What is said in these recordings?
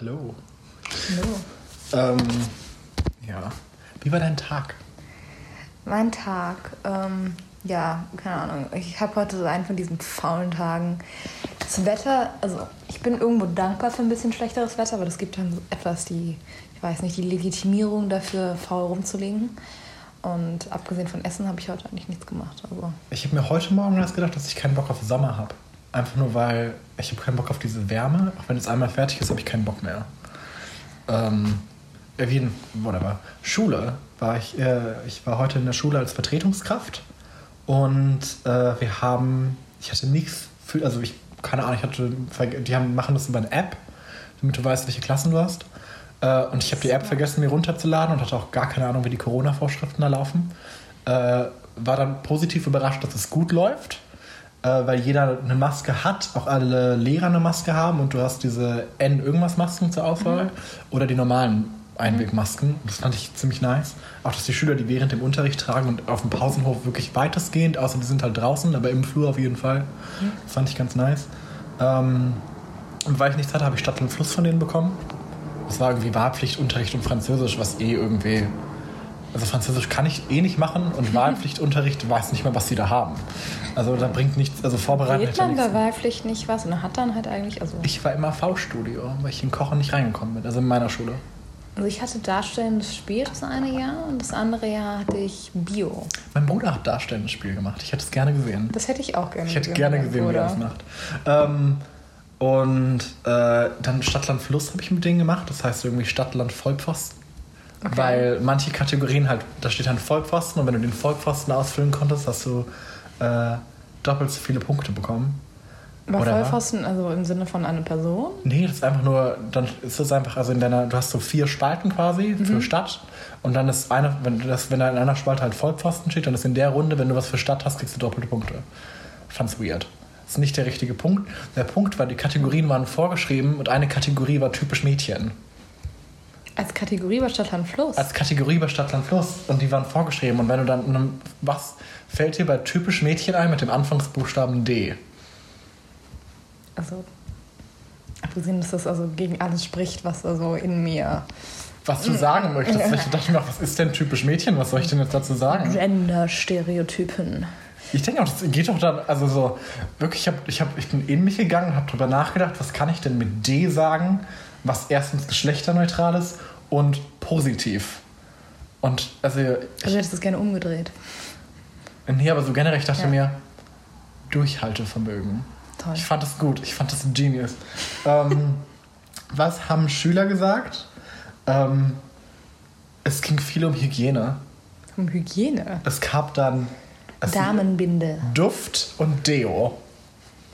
Hallo. Hallo. Ähm, ja. Wie war dein Tag? Mein Tag, ähm, ja, keine Ahnung. Ich habe heute so einen von diesen faulen Tagen. Das Wetter, also ich bin irgendwo dankbar für ein bisschen schlechteres Wetter, aber das gibt dann so etwas die, ich weiß nicht, die Legitimierung dafür, faul rumzulegen. Und abgesehen von Essen habe ich heute eigentlich nichts gemacht. Also. Ich habe mir heute Morgen erst gedacht, dass ich keinen Bock auf Sommer habe. Einfach nur, weil ich habe keinen Bock auf diese Wärme. Auch wenn es einmal fertig ist, habe ich keinen Bock mehr. Ähm, wie in, whatever. Schule war ich, äh, ich war heute in der Schule als Vertretungskraft und äh, wir haben, ich hatte nichts für, also ich, keine Ahnung, ich hatte, die haben, machen das über eine App, damit du weißt, welche Klassen du hast. Äh, und ich habe die App vergessen, mir runterzuladen und hatte auch gar keine Ahnung, wie die Corona-Vorschriften da laufen. Äh, war dann positiv überrascht, dass es gut läuft, äh, weil jeder eine Maske hat, auch alle Lehrer eine Maske haben und du hast diese N-Irgendwas-Masken zur Auswahl oder die normalen Einwegmasken. Das fand ich ziemlich nice. Auch, dass die Schüler die während dem Unterricht tragen und auf dem Pausenhof wirklich weitestgehend, außer die sind halt draußen, aber im Flur auf jeden Fall. Das fand ich ganz nice. Ähm, und weil ich nichts hatte, habe ich Stadt und Fluss von denen bekommen. Das war irgendwie Wahlpflichtunterricht und Französisch, was eh irgendwie. Also Französisch kann ich eh nicht machen und Wahlpflichtunterricht weiß nicht mehr, was sie da haben. Also da bringt nichts, also vorbereiten Geht man bei Wahlpflicht nicht was und hat dann halt eigentlich, also, Ich war immer V-Studio, weil ich in Kochen nicht reingekommen bin, also in meiner Schule. also ich hatte darstellendes Spiel das eine Jahr und das andere Jahr hatte ich Bio. Mein Bruder hat darstellendes Spiel gemacht. Ich hätte es gerne gesehen. Das hätte ich auch gerne Ich hätte gesehen, gerne gesehen, wie er das macht. Ähm, und äh, dann Stadtland Fluss habe ich mit denen gemacht. Das heißt irgendwie Stadtland Vollpfosten. Okay. Weil manche Kategorien halt, da steht dann Vollpfosten und wenn du den Vollpfosten ausfüllen konntest, hast du äh, doppelt so viele Punkte bekommen. Aber Oder? Vollpfosten, also im Sinne von einer Person? Nee, das ist einfach nur, dann ist es einfach, also in deiner, du hast so vier Spalten quasi für Stadt und dann ist eine, wenn das, wenn da in einer Spalte halt Vollpfosten steht, dann ist in der Runde, wenn du was für Stadt hast, kriegst du doppelte Punkte. Fand's weird. Das ist nicht der richtige Punkt. Der Punkt war, die Kategorien waren vorgeschrieben und eine Kategorie war typisch Mädchen. Als Kategorie bei Stadtland Fluss. Als Kategorie bei Stadtland Fluss und die waren vorgeschrieben und wenn du dann, was fällt dir bei typisch Mädchen ein mit dem Anfangsbuchstaben D? Also, abgesehen, dass das also gegen alles spricht, was also in mir. Was du sagen möchtest. Ich dachte mir was ist denn typisch Mädchen? Was soll ich denn jetzt dazu sagen? Gender-Stereotypen. Ich denke auch, das geht doch dann, also so, wirklich, ich, hab, ich, hab, ich bin in mich gegangen und habe darüber nachgedacht, was kann ich denn mit D sagen, was erstens geschlechterneutral ist und positiv. Und also, Also, ich, du hättest es gerne umgedreht. nee, aber so generell, ich dachte Ja. mir, Durchhaltevermögen. Toll. Ich fand das gut, ich fand das ein Genius. ähm, was haben Schüler gesagt? Ähm, es ging viel um Hygiene. Um Hygiene. Es gab dann es Damenbinde. Duft und Deo.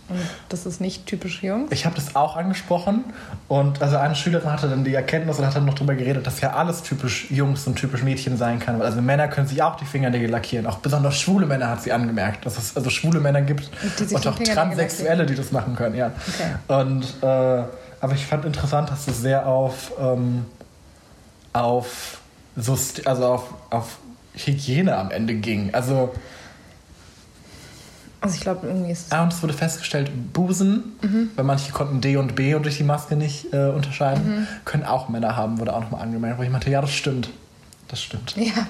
Und das ist nicht typisch jung. Ich habe das auch angesprochen und also eine Schülerin hatte dann die Erkenntnis und hat dann noch darüber geredet, dass ja alles typisch Jungs und typisch Mädchen sein kann. Also Männer können sich auch die Fingernägel lackieren. Auch besonders schwule Männer hat sie angemerkt, dass es also schwule Männer gibt und die auch Transsexuelle, die das machen können. Ja. Okay. Und äh, aber ich fand interessant, dass es sehr auf ähm, auf also auf, auf Hygiene am Ende ging. Also Also, ich glaube, irgendwie ist es. Ah, und es wurde festgestellt, Busen, weil manche konnten D und B und durch die Maske nicht äh, unterscheiden, können auch Männer haben, wurde auch nochmal angemerkt. Wo ich meinte, ja, das stimmt. Das stimmt. Ja.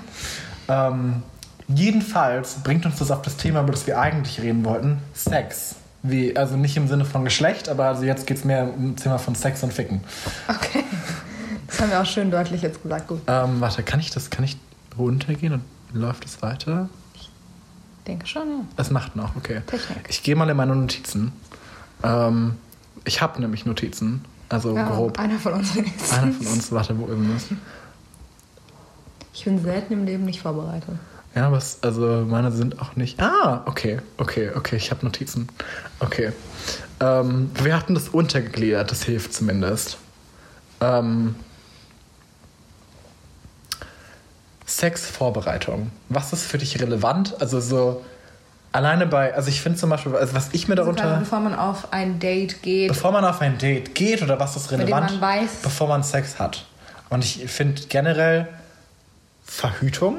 Ähm, jedenfalls bringt uns das auf das Thema, über das wir eigentlich reden wollten, Sex. Wie, also nicht im Sinne von Geschlecht, aber also jetzt geht es mehr um das Thema von Sex und Ficken. Okay. Das haben wir auch schön deutlich jetzt gesagt. Gut. Ähm, warte, kann ich das, kann ich runtergehen und läuft es weiter? Ich denke schon, ja. Es macht noch, okay. Technik. Ich gehe mal in meine Notizen. Ähm, ich habe nämlich Notizen, also ja grob. Einer von uns wenigstens. Einer von uns, warte, wo irgendwas. Ich bin selten im Leben nicht vorbereitet. Ja, aber es, also meine sind auch nicht. Ah, okay, okay, okay, ich habe Notizen. Okay. Ähm, wir hatten das untergegliedert, das hilft zumindest. Ähm, Sexvorbereitung. Was ist für dich relevant? Also so alleine bei, also ich finde zum Beispiel, also was ich mir Also darunter, quasi, bevor man auf ein Date geht. bevor man auf ein Date geht oder was ist relevant, man weiß- bevor man Sex hat. Und ich finde generell Verhütung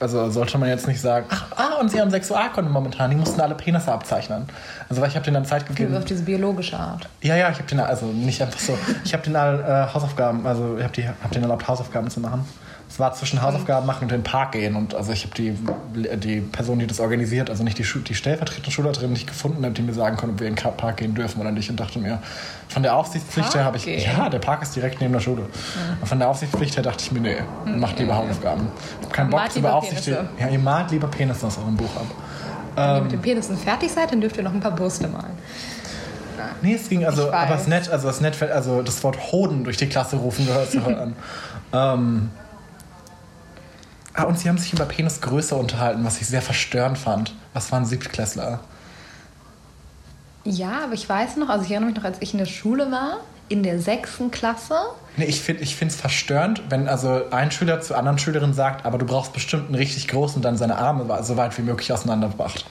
also sollte man jetzt nicht sagen, ach, ah, und sie haben Sexualkunde momentan, die mussten alle Penisse abzeichnen. Also weil ich habe denen dann Zeit gegeben. Auf diese biologische Art. Ja, ja, ich habe den also nicht einfach so, ich habe den all äh, Hausaufgaben, also ich habe hab denen erlaubt Hausaufgaben zu machen. Es war zwischen Hausaufgaben machen und in den Park gehen und also ich habe die, die Person, die das organisiert, also nicht die, Schu die stellvertretende Schulleiterin nicht gefunden, die mir sagen konnte, ob wir in den Park gehen dürfen oder nicht und dachte mir, von der Aufsichtspflicht her habe ich, gehen? ja, der Park ist direkt neben der Schule. Und von der Aufsichtspflicht her dachte ich mir, nee, macht lieber Hausaufgaben. Ich habe keinen Bock Malt beaufsichtigen. Penisse. Ja, ihr malt lieber Penisse aus eurem Buch ab. Wenn ihr Ähm. mit den Penissen fertig seid, dann dürft ihr noch ein paar Brüste malen. Nee, es ging also, aber es nett, also es nett, also das Wort Hoden durch die Klasse rufen gehört zu hören. ähm, ah, und sie haben sich über Penisgröße unterhalten, was ich sehr verstörend fand. Was waren Siebtklässler? Ja, aber ich weiß noch, also ich erinnere mich noch, als ich in der Schule war, in der sechsten Klasse. Nee, ich finde es verstörend, wenn also ein Schüler zu anderen Schülerinnen sagt, aber du brauchst bestimmt einen richtig großen und dann seine Arme so weit wie möglich auseinanderbracht.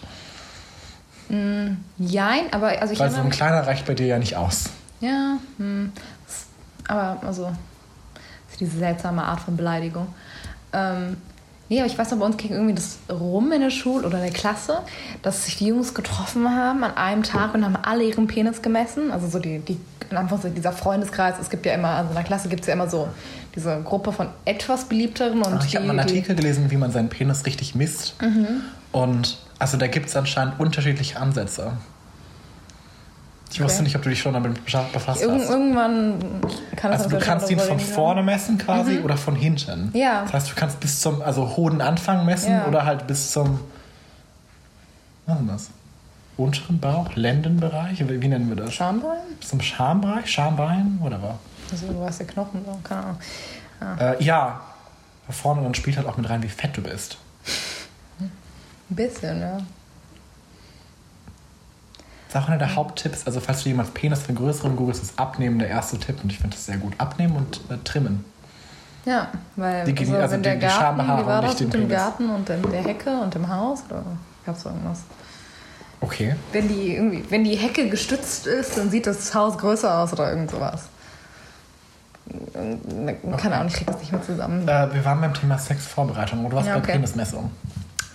Jein, aber also ich Weil so ein kleiner reicht bei dir ja nicht aus. Ja, hm. Aber also, das ist diese seltsame Art von Beleidigung. Ähm, nee, aber ich weiß noch, bei uns ging irgendwie das rum in der Schule oder in der Klasse, dass sich die Jungs getroffen haben an einem Tag und haben alle ihren Penis gemessen. Also so die, die in Anführungszeichen, dieser Freundeskreis. Es gibt ja immer, also in der Klasse gibt es ja immer so diese Gruppe von etwas beliebteren und Ah, Ich habe mal einen Artikel gelesen, wie man seinen Penis richtig misst. Und also da gibt es anscheinend unterschiedliche Ansätze. Ich wusste nicht, ob du dich schon damit befasst irgend, hast. irgendwann kann das Also du kannst ihn von vorne messen quasi oder von hinten. Ja. Das heißt, du kannst bis zum also Hodenanfang messen Ja. oder halt bis zum was ist das? Unteren Bauch, Lendenbereich, wie, wie nennen wir das? Schambein? Bis zum Schambereich, Schambein, whatever. Also du hast der Knochen, so, keine Ahnung. Äh, ja, da vorne dann spielt halt auch mit rein, wie fett du bist. Ein bisschen, ja. Das ist auch einer der Haupttipps. Also, falls du jemals Penis für größeren googelst, ist Abnehmen der erste Tipp. Und ich finde das sehr gut. Abnehmen und äh, trimmen. Ja, weil Die also, also wenn die- der die Garten, Schambehaarung, wie war das mit dem. Garten und in der Hecke und im Haus? Oder gab es irgendwas? Okay. Wenn die, irgendwie, wenn die Hecke gestützt ist, dann sieht das Haus größer aus oder irgend sowas. Keine Ahnung, ich krieg das nicht mehr zusammen. Äh, wir waren beim Thema Sexvorbereitung. Und du warst Ja, bei okay.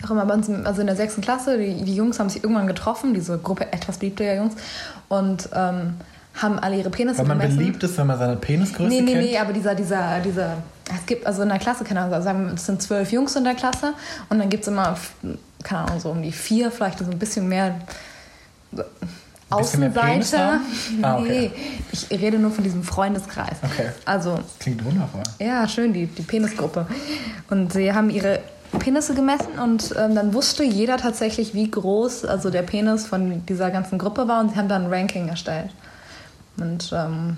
Auch immer bei uns, also in der sechsten Klasse, die, die Jungs haben sich irgendwann getroffen, diese Gruppe etwas beliebter Jungs, und ähm, haben alle ihre Penisse Weil man gemessen. beliebt ist, wenn man seine Penisgröße Nee, nee, kennt. nee, aber dieser, dieser, dieser, es gibt also in der Klasse, keine Ahnung, sagen wir, es sind zwölf Jungs in der Klasse und dann gibt es immer, keine Ahnung, so um die vier, vielleicht so ein bisschen mehr so haben? Ah, okay. Nee, ich rede nur von diesem Freundeskreis. Okay. Also, Klingt wundervoll. ja, schön, die, die Penisgruppe. Und sie haben ihre Penisse gemessen und ähm, dann wusste jeder tatsächlich, wie groß also der Penis von dieser ganzen Gruppe war und sie haben dann ein Ranking erstellt. Und ähm,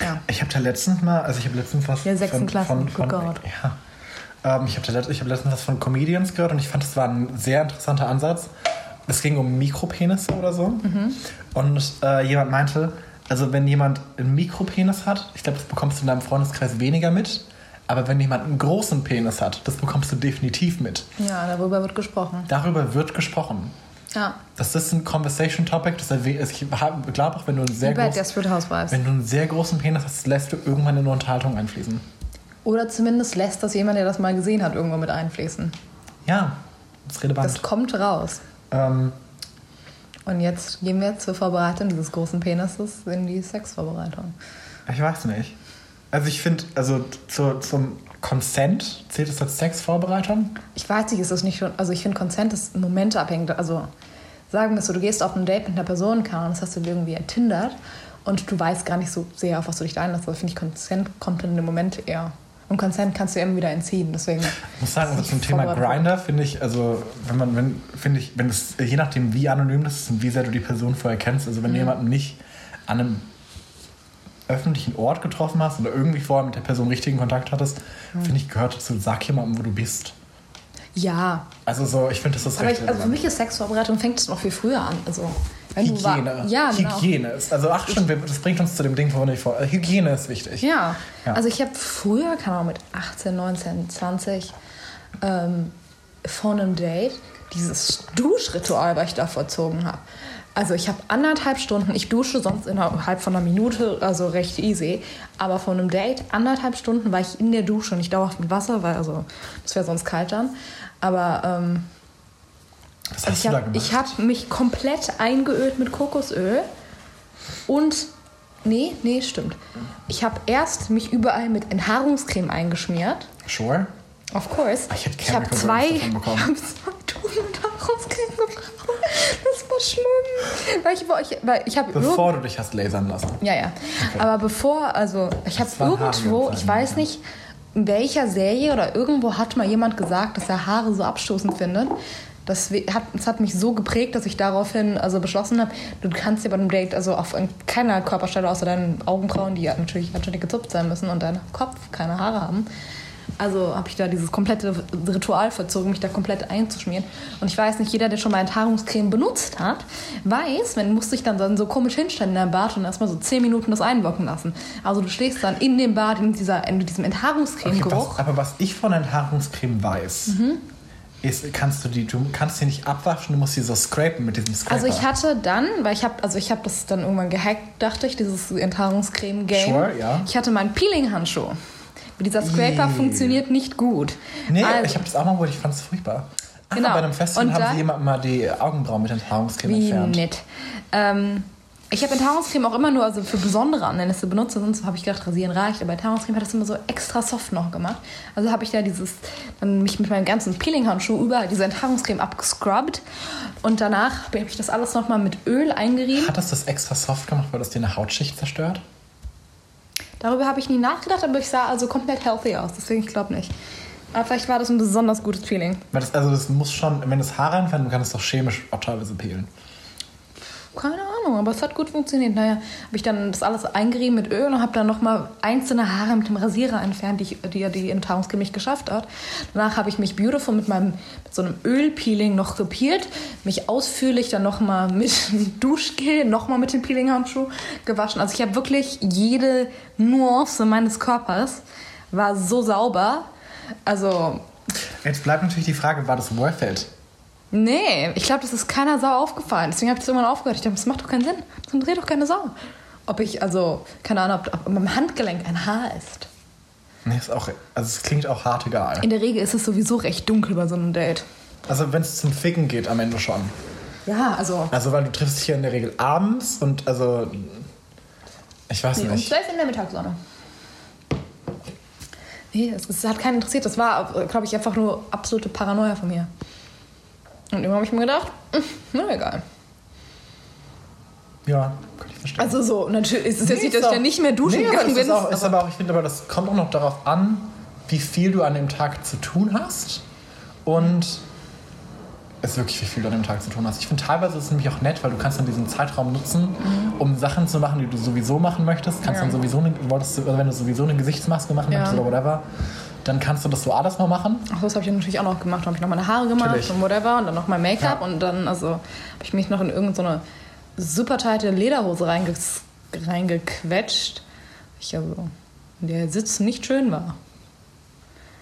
ja. Ich habe da letztens mal, also ich habe letztens was Ja, sechsten Klasse, von, von, God. ja. Ähm, ich habe hab letztens was von Comedians gehört und ich fand, das war ein sehr interessanter Ansatz. Es ging um Mikropenisse oder so. Mhm. Und äh, jemand meinte, also wenn jemand einen Mikropenis hat, ich glaube, das bekommst du in deinem Freundeskreis weniger mit. Aber wenn jemand einen großen Penis hat, das bekommst du definitiv mit. ja, darüber wird gesprochen. Darüber wird gesprochen. Ja, Das ist ein Conversation Topic. Das erwäh- ich glaube auch, wenn du einen sehr bei großen Desperate Housewives. wenn du einen sehr großen Penis hast, lässt du irgendwann in eine Unterhaltung einfließen. Oder zumindest lässt das jemand, der das mal gesehen hat, irgendwo mit einfließen. Ja, das ist relevant. Das kommt raus. ähm, Und jetzt gehen wir zur Vorbereitung dieses großen Penises in die Sexvorbereitung. ich weiß nicht. Also ich finde, also zu, zum Consent zählt es als Sexvorbereitung. Ich weiß nicht, ist das nicht schon. Also, ich finde, Consent ist momentabhängig. Also, sagen wir so, du gehst auf ein Date mit einer Person, Ahnung, das hast du irgendwie ertindert und du weißt gar nicht so sehr, auf was du dich da einlässt. Also, finde ich, Consent kommt dann in dem Moment eher. Und Consent kannst du eben wieder entziehen. Deswegen. Ich muss sagen, also zum Thema. Grinder finde ich, also wenn man, wenn, finde ich, wenn es, je nachdem wie anonym das ist und wie sehr du die Person vorher kennst, also Mhm. wenn du jemanden nicht an einem öffentlichen Ort getroffen hast oder irgendwie vorher mit der Person richtigen Kontakt hattest, Mhm. finde ich, gehört dazu, sag jemandem, wo du bist. Ja. Also so, ich finde, das ist Aber recht ich, also für mich ist Sexvorbereitung fängt es noch viel früher an. Also, Hygiene. ja, genau. Hygiene ist. Also ach schon, das bringt uns zu dem Ding, wovon ich vor. äh, Hygiene ist wichtig. Ja. Ja. Also ich habe früher, keine Ahnung, mit 18, 19, 20 ähm, von einem Date dieses Duschritual, was ich da vollzogen habe. Also ich habe anderthalb Stunden, ich dusche sonst innerhalb von einer Minute, also recht easy. Aber von einem Date, anderthalb Stunden war ich in der Dusche und ich dauerhaft mit Wasser, weil also das wäre sonst kalt dann. Aber ähm, Was also ich habe hab mich komplett eingeölt mit Kokosöl und nee, nee, stimmt. Ich habe erst mich überall mit Enthaarungscreme eingeschmiert. Sure. Of course. Ich hätte Ich habe zwei, ich hab zwei Tuben Enthaarungscreme gebraucht. Das war schlimm. Weil ich, war- ich, weil ich Bevor du dich hast lasern lassen. ja, ja. Aber bevor, also ich habe irgendwo, ich weiß nicht, in welcher Serie oder irgendwo hat mal jemand gesagt, dass er Haare so abstoßend findet. Das hat, das hat mich so geprägt, dass ich daraufhin also beschlossen habe, du kannst dir bei einem Date also auf keiner Körperstelle außer deinen Augenbrauen, die natürlich natürlich gezupft sein müssen und deinem Kopf keine Haare haben. Also habe ich da dieses komplette Ritual verzogen, mich da komplett einzuschmieren. Und ich weiß nicht, jeder, der schon mal Enthaarungscreme benutzt hat, weiß, man muss sich dann, dann so komisch hinstellen in deinem Bad und erstmal so 10 Minuten das einwirken lassen. Also du stehst dann in dem Bad in, dieser, in diesem Okay, Enthaarungscreme-Geruch. was, aber was ich von Enthaarungscreme weiß, Mhm. ist, kannst du die, du kannst die nicht abwaschen, du musst sie so scrapen mit diesem Scraper. Also ich hatte dann, weil ich habe, also ich habe das dann irgendwann gehackt, dachte ich, dieses Enthaarungscreme-Game. Sure, ja. Ich hatte meinen Peeling-Handschuh. Dieser Scraper Ih. funktioniert nicht gut. Nee, also, ich habe das auch mal, wo ich fand es furchtbar. Ah, Genau. bei einem Festival haben sie jemandem mal die Augenbrauen mit Enthaarungscreme Wie entfernt. nett. Ähm, ich habe Enthaarungscreme auch immer nur also für besondere Anlässe benutzt, sonst habe ich gedacht, rasieren reicht, aber Enthaarungscreme hat das immer so extra soft noch gemacht. Also habe ich da dieses, dann mich mit meinem ganzen Peeling-Handschuh überall diese Enthaarungscreme abgescrubbt und danach habe ich das alles nochmal mit Öl eingerieben. Hat das das extra soft gemacht, weil das dir eine Hautschicht zerstört? Darüber habe ich nie nachgedacht, aber ich sah also komplett healthy aus, deswegen ich glaube nicht. Aber vielleicht war das ein besonders gutes Feeling. Das, also das muss schon, wenn das Haar reinfällt, du kannst es doch chemisch auch teilweise peelen. Keine Ahnung, aber es hat gut funktioniert. Naja, habe ich dann das alles eingerieben mit Öl und habe dann nochmal einzelne Haare mit dem Rasierer entfernt, die, ich, die ja die Enthaarungscreme nicht geschafft hat. Danach habe ich mich beautiful mit meinem mit so einem Ölpeeling noch gepeelt, mich ausführlich dann nochmal mit Duschgel, nochmal mit dem Peelinghandschuh gewaschen. Also ich habe wirklich jede Nuance meines Körpers war so sauber. Also Jetzt bleibt natürlich die Frage, war das worth it? Nee, ich glaube, das ist keiner Sau aufgefallen. Deswegen habe ich das irgendwann aufgehört. Ich dachte, das macht doch keinen Sinn. Das interessiert doch keine Sau. Ob ich, also, keine Ahnung, ob, ob am Handgelenk ein Haar ist. Nee, ist auch, also es klingt auch hart egal. In der Regel ist es sowieso recht dunkel bei so einem Date. Also wenn es zum Ficken geht, am Ende schon. Ja, also. Also weil du triffst dich ja in der Regel abends und also ich weiß Nee, um nicht. 12 in der Mittagssonne. Nee, es, es hat keinen interessiert. Das war, glaube ich, einfach nur absolute Paranoia von mir. Und irgendwann habe ich mir gedacht, hm, na egal. Ja, kann ich verstehen. Also so, natürlich ist es jetzt Nee, nicht, dass ist ich auch- dann nicht mehr duschen nee, aber gegangen das bin. Ist, auch, ist aber auch, ich finde aber, das kommt auch noch darauf an, wie viel du an dem Tag zu tun hast und ist wirklich, wie viel du an dem Tag zu tun hast. Ich finde teilweise ist es nämlich auch nett, weil du kannst dann diesen Zeitraum nutzen, um Sachen zu machen, die du sowieso machen möchtest. Kannst Ja. dann sowieso eine, wolltest du, also wenn du sowieso eine Gesichtsmaske machen Ja. möchtest oder whatever, dann kannst du das so alles mal machen. Ach, das habe ich natürlich auch noch gemacht. habe ich noch meine Haare gemacht Natürlich. und whatever und dann noch mein Make-up Ja. und dann also habe ich mich noch in irgendeine super tighte Lederhose reinges reingequetscht. Ich also der Sitz nicht schön war.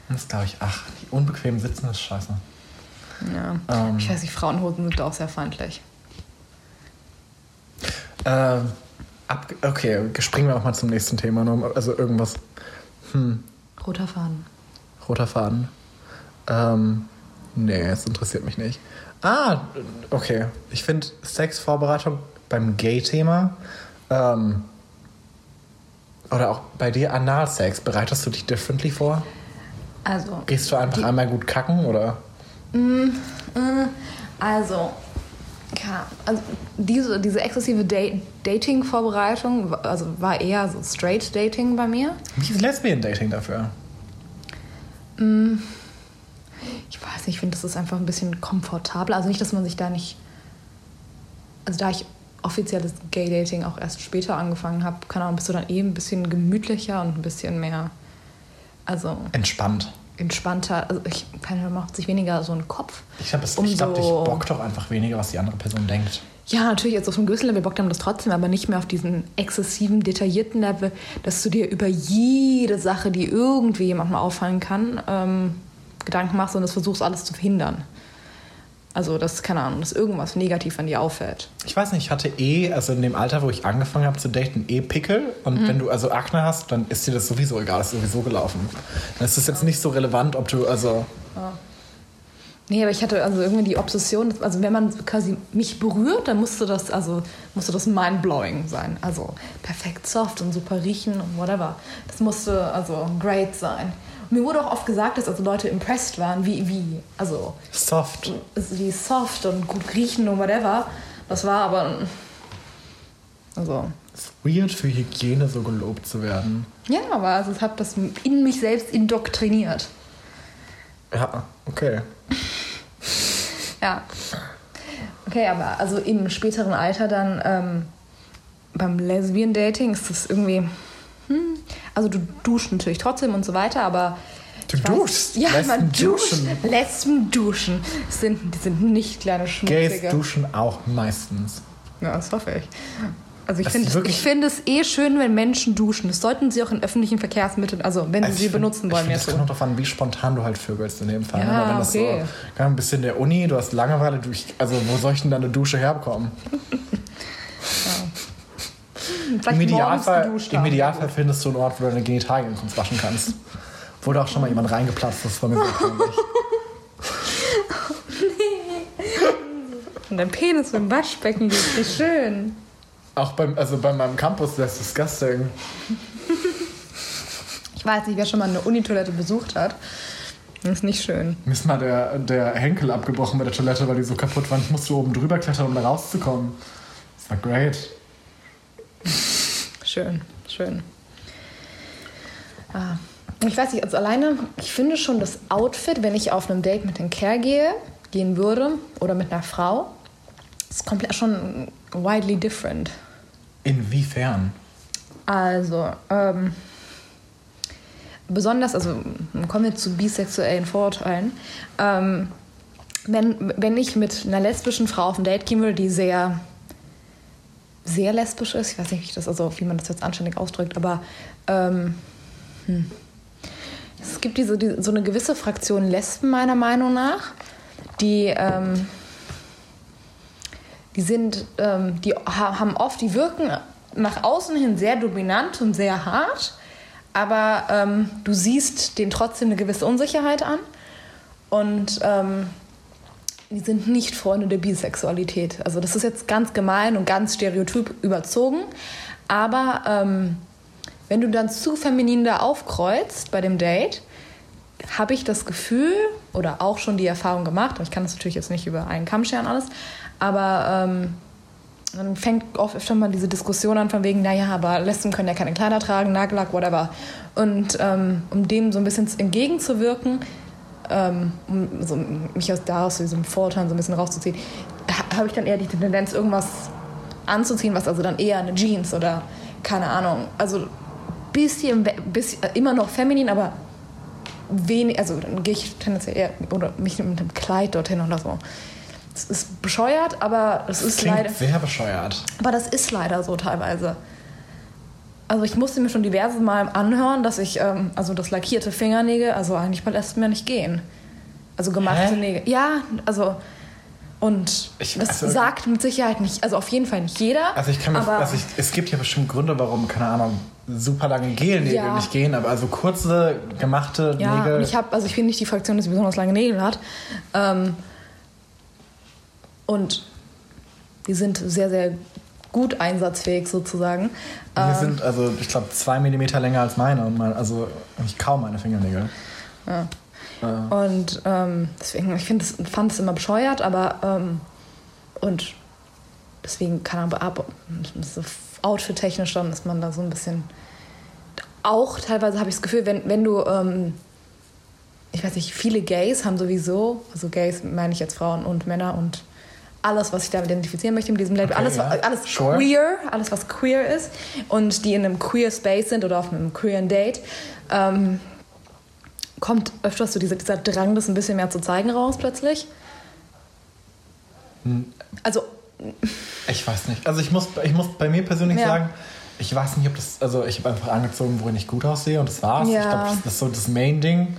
Das glaube ich, ach, die unbequemen Sitzen ist scheiße. Ja. Ähm. Ich weiß nicht, Frauenhosen sind auch sehr feindlich. Ähm, ab, okay, springen wir auch mal zum nächsten Thema. Also irgendwas. Roter Faden. Roter Faden. Ähm, nee, es interessiert mich nicht. Ah, okay. Ich finde Sexvorbereitung beim Gay-Thema ähm, oder auch bei dir Analsex, bereitest du dich differently vor? Also, Gehst du einfach einmal gut kacken oder? Also, ja, also diese, diese exzessive Da- Dating-Vorbereitung also war eher so straight Dating bei mir. Wie ist Lesbian-Dating dafür? Ich weiß nicht, ich finde, das ist einfach ein bisschen komfortabler. Also nicht, dass man sich da nicht. Also da ich offizielles Gay-Dating auch erst später angefangen habe, keine Ahnung, bist du dann eh ein bisschen gemütlicher und ein bisschen mehr. Also Entspannt. Entspannter. Also ich keine Ahnung, macht sich weniger so einen Kopf. Ich glaube, ich Um glaub, dich so- bockt doch einfach weniger, was die andere Person denkt. Ja, natürlich, jetzt auf dem gewissen Level bockt einem das trotzdem, aber nicht mehr auf diesen exzessiven, detaillierten Level, dass du dir über jede Sache, die irgendwie jemandem auffallen kann, ähm, Gedanken machst und das versuchst alles zu verhindern. Also, dass, keine Ahnung, dass irgendwas negativ an dir auffällt. Ich weiß nicht, ich hatte eh, also in dem Alter, wo ich angefangen habe zu daten, eh Pickel. Und Mhm. wenn du also Akne hast, dann ist dir das sowieso egal, ist sowieso gelaufen. Dann ist es jetzt nicht so relevant, ob du, also. Nee, aber ich hatte also irgendwie die Obsession, also wenn man quasi mich berührt, dann musste das, also musste das mindblowing sein. Also perfekt soft und super riechen und whatever. Das musste also great sein. Mir wurde auch oft gesagt, dass also Leute impressed waren, wie, wie, also Soft. wie soft und gut riechen und whatever. Das war aber, also, Ist weird für Hygiene so gelobt zu werden. ja, aber also ich habe das in mich selbst indoktriniert. Ja, okay. Ja. Okay, aber also im späteren Alter dann ähm, beim Lesbian Dating ist das irgendwie. Hm, also du duschst natürlich trotzdem und so weiter, aber. Du duschst? Ja, Lesben man duscht. duschen? Lesben duschen. Sind, die sind nicht kleine Gays schmutzige. duschen auch meistens. Ja, das hoffe ich. Also ich Das finde ich finde es eh schön, wenn Menschen duschen. Das sollten sie auch in öffentlichen Verkehrsmitteln, also wenn Also sie sie find- benutzen wollen, find, Das so. kommt auch darauf an, wie spontan du halt vögelst in dem Fall. Ja, ne? Aber wenn das okay. so, ein bisschen der Uni, du hast Langeweile, du, also wo soll ich denn da eine Dusche herbekommen? Vielleicht Im Idealfall, Im. Idealfall findest du einen Ort, wo du deine Genitalien kurz waschen kannst. Wo da auch schon mal jemand reingeplatzt ist, war mir sehr peinlich. Und dein Penis im Waschbecken liegt, wie schön. Auch beim, also bei meinem Campus, das ist disgusting. Ich weiß nicht, wer schon mal eine Unitoilette besucht hat. Das ist nicht schön. Mir ist mal der, der Henkel abgebrochen bei der Toilette, weil die so kaputt war. Ich musste oben drüber klettern, um da rauszukommen. Das war great. Schön, schön. Ah. Ich weiß nicht, also alleine, ich finde schon das Outfit, wenn ich auf einem Date mit dem Kerl gehe, gehen würde oder mit einer Frau, ist komplett schon widely different. Inwiefern? Also, ähm, besonders, also kommen wir zu bisexuellen Vorurteilen. Ähm, wenn, wenn ich mit einer lesbischen Frau auf ein Date gehen würde, die sehr, sehr lesbisch ist, ich weiß nicht, wie, das, also, wie man das jetzt anständig ausdrückt, aber ähm, hm. es gibt diese, die, so eine gewisse Fraktion Lesben, meiner Meinung nach, die. Ähm, die sind, ähm, die ha haben oft, die wirken nach außen hin sehr dominant und sehr hart, aber ähm, du siehst denen trotzdem eine gewisse Unsicherheit an und ähm, die sind nicht Freunde der Bisexualität. Also das ist jetzt ganz gemein und ganz stereotyp überzogen, aber ähm, wenn du dann zu feminin da aufkreuzt bei dem Date, habe ich das Gefühl oder auch schon die Erfahrung gemacht, ich kann das natürlich jetzt nicht über einen Kamm scheren alles, aber ähm, dann fängt oft öfter mal diese Diskussion an von wegen, naja, aber Lesben können ja keine Kleider tragen, Nagellack, whatever. Und ähm, um dem so ein bisschen entgegenzuwirken, ähm, um so, mich aus daraus diesem Vorurteil so ein bisschen rauszuziehen, ha- habe ich dann eher die Tendenz, irgendwas anzuziehen, was also dann eher eine Jeans oder keine Ahnung, also bisschen, bisschen immer noch feminin, aber wenig, also dann gehe ich tendenziell eher oder mich mit einem Kleid dorthin oder so. Es ist bescheuert, aber es ist leider. sehr bescheuert. Aber das ist leider so teilweise. Also ich musste mir schon diverse Mal anhören, dass ich, ähm, also das lackierte Fingernägel, also eigentlich bei Lesben ja nicht gehen. Also gemachte Hä? Nägel. Ja, also und Ich- das also- sagt mit Sicherheit nicht, also auf jeden Fall nicht jeder. Also ich kann mir, aber also ich, es gibt ja bestimmt Gründe, warum, keine Ahnung, super lange Gelnägel Ja. nicht gehen, aber also kurze, gemachte Ja, Nägel. ich habe, also ich bin nicht die Fraktion, sie besonders lange Nägel hat. Ähm, und die sind sehr, sehr gut einsatzfähig sozusagen. die Ähm, sind also, ich glaube, zwei Millimeter länger als meine und mein, also ich kaum meine Fingernägel. ja. Äh, Und ähm, deswegen, ich find, das- fand es immer bescheuert, aber ähm, und deswegen kann aber ab, so outfit-technisch dann ist man da so ein bisschen. Auch teilweise habe ich das Gefühl, wenn, wenn du, ähm, ich weiß nicht, viele Gays haben sowieso, also Gays meine ich jetzt Frauen und Männer und alles, was ich damit identifizieren möchte in diesem Label, Okay, alles, ja. alles Sure. queer, alles, was queer ist und die in einem queer Space sind oder auf einem queeren Date, ähm, kommt öfters so dieser, dieser Drang, das ein bisschen mehr zu zeigen raus plötzlich. Hm. Also, ich weiß nicht. Also ich muss, ich muss bei mir persönlich Ja. sagen, ich weiß nicht, ob das, also ich habe einfach angezogen, worin ich gut aussehe und das war's. Ja. Ich glaube, das ist so das Main-Ding.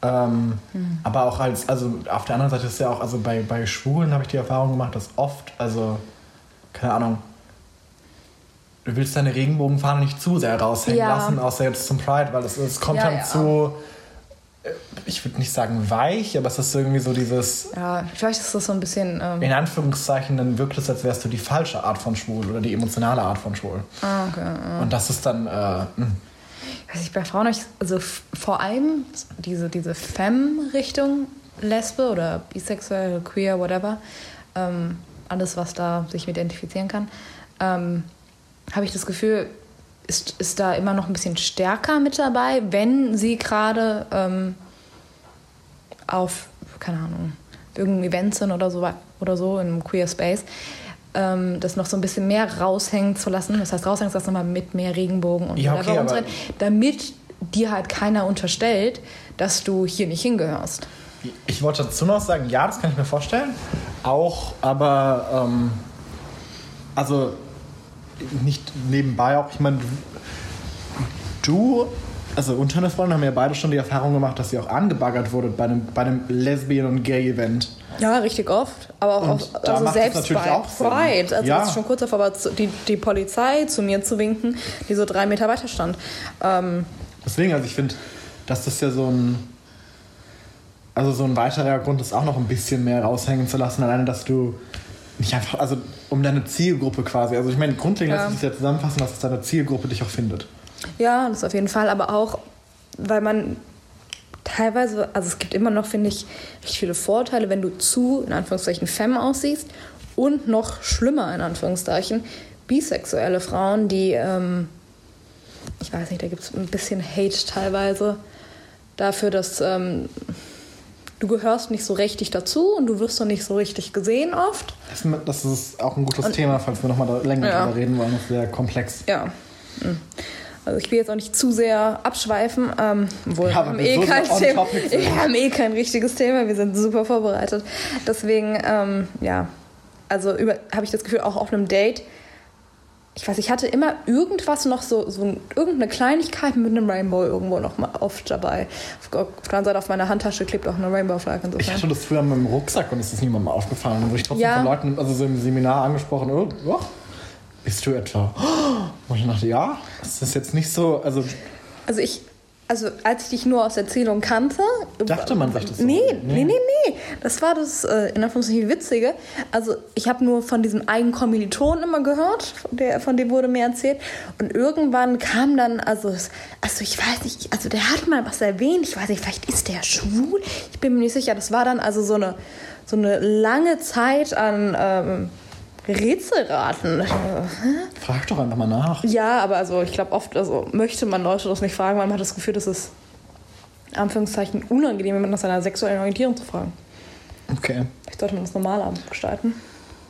Ähm, Aber auch als, also auf der anderen Seite ist ja auch, also bei, bei Schwulen habe ich die Erfahrung gemacht, dass oft, also, keine Ahnung, du willst deine Regenbogenfahne nicht zu sehr raushängen Ja. lassen, außer jetzt zum Pride, weil es, es kommt Ja, dann ja. zu, äh, ich würde nicht sagen weich, aber es ist irgendwie so dieses, Ja, vielleicht ist das so ein bisschen. Ähm, in Anführungszeichen, dann wirkt es, als wärst du die falsche Art von schwul oder die emotionale Art von schwul. ah, okay. Und das ist dann, äh, mh. Weiß ich, bei Frauen ich, also vor allem diese, diese Femme-Richtung, Lesbe oder bisexuell, queer, whatever, ähm, alles, was da sich mit identifizieren kann, ähm, habe ich das Gefühl, ist, ist da immer noch ein bisschen stärker mit dabei, wenn sie gerade ähm, auf, keine Ahnung, irgendeinem Event sind oder so, oder so im Queer Space, ähm, das noch so ein bisschen mehr raushängen zu lassen. Das heißt, raushängen zu lassen, nochmal mit mehr Regenbogen und Ja, okay, weiter, damit dir halt keiner unterstellt, dass du hier nicht hingehörst. Ich wollte dazu noch sagen, ja, das kann ich mir vorstellen. Auch, aber, ähm, also nicht nebenbei auch, ich meine, du, also und deine Freunde haben ja beide schon die Erfahrung gemacht, dass ihr auch angebaggert wurdet bei einem, bei einem Lesbian- und Gay-Event. Ja, richtig oft. Aber auch, da also selbst bei auch. Pride. Also Ja. schon kurz davor war, die, die Polizei zu mir zu winken, die so drei Meter weiter stand. Ähm, Deswegen, also ich finde, dass das ja so ein, also so ein weiterer Grund ist, auch noch ein bisschen mehr raushängen zu lassen, alleine, dass du nicht einfach, also um deine Zielgruppe quasi, also ich meine, grundlegend Ja. lässt sich das ja zusammenfassen, dass es deine Zielgruppe dich auch findet. Ja, das auf jeden Fall, aber auch, weil man teilweise, also es gibt immer noch, finde ich, richtig viele Vorteile, wenn du zu, in Anführungszeichen, Femme aussiehst und noch schlimmer, in Anführungszeichen, bisexuelle Frauen, die, ähm, ich weiß nicht, da gibt es ein bisschen Hate teilweise dafür, dass ähm, du gehörst nicht so richtig dazu und du wirst doch nicht so richtig gesehen oft. Das, ist auch ein gutes Thema, falls wir nochmal länger Ja. drüber reden wollen. Das ist sehr komplex. Ja. Hm. Also ich will jetzt auch nicht zu sehr abschweifen, ähm, obwohl Ja, haben eh so kein Thema. Wir haben eh kein richtiges Thema, wir sind super vorbereitet. Deswegen, ähm, ja, also habe ich das Gefühl, auch auf einem Date, ich weiß, ich hatte immer irgendwas noch so, so ein- irgendeine Kleinigkeit mit einem Rainbow irgendwo noch mal oft dabei. Auf, der anderen Seite auf meiner Handtasche klebt auch eine Rainbow-Flagge. Ich insofern. hatte das früher mit dem Rucksack und es ist niemandem aufgefallen. Wurde ich trotzdem Ja. von Leuten, also so im Seminar angesprochen, oh, oh, bist du etwa? Und ich dachte, ja, das ist jetzt nicht so, also Also ich, also als ich dich nur aus Erzählung kannte, Dachte man sich das so? Nee, Nee. nee, nee. Das war das äh, in Anführungszeichen Witzige. Also ich habe nur von diesem einen Kommilitonen immer gehört, von, der, von dem wurde mir erzählt. Und irgendwann kam dann, also, also ich weiß nicht, also der hat mal was erwähnt. Ich weiß nicht, vielleicht ist der schwul. Ich bin mir nicht sicher. Das war dann also so eine, so eine lange Zeit an ähm, Rätselraten. frag doch einfach mal nach. Ja, aber also ich glaube oft, also möchte man Leute das nicht fragen, weil man hat das Gefühl, das ist in Anführungszeichen unangenehm, jemanden nach seiner sexuellen Orientierung zu fragen. Okay. Vielleicht sollte man das normaler gestalten.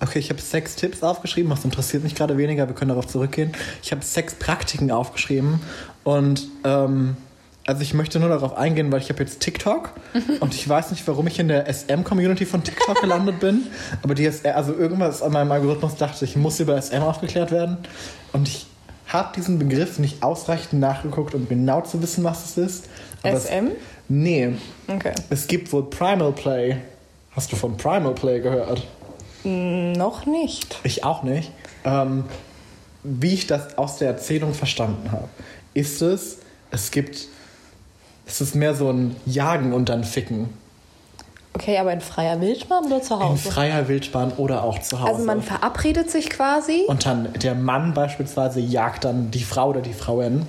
Okay, ich habe sechs Tipps aufgeschrieben, was interessiert mich gerade weniger, wir können darauf zurückgehen. Ich habe sechs Praktiken aufgeschrieben und ähm, also ich möchte nur darauf eingehen, weil ich habe jetzt TikTok und ich weiß nicht, warum ich in der SM-Community von TikTok gelandet bin, aber die ist, also irgendwas an meinem Algorithmus dachte, ich muss über SM aufgeklärt werden und ich habe diesen Begriff nicht ausreichend nachgeguckt, um genau zu wissen, was es ist. Aber es- SM? Nee, Okay. es gibt wohl Primal Play. Hast du von Primal Play gehört? Noch nicht. Ich auch nicht. Ähm, wie ich das aus der Erzählung verstanden habe, ist es, es gibt, es ist mehr so ein Jagen und dann Ficken. Okay, aber in freier Wildbahn oder zu In Hause? freier Wildbahn oder auch zu Hause. Also man verabredet sich quasi. und dann der Mann beispielsweise jagt dann die Frau oder die Frauen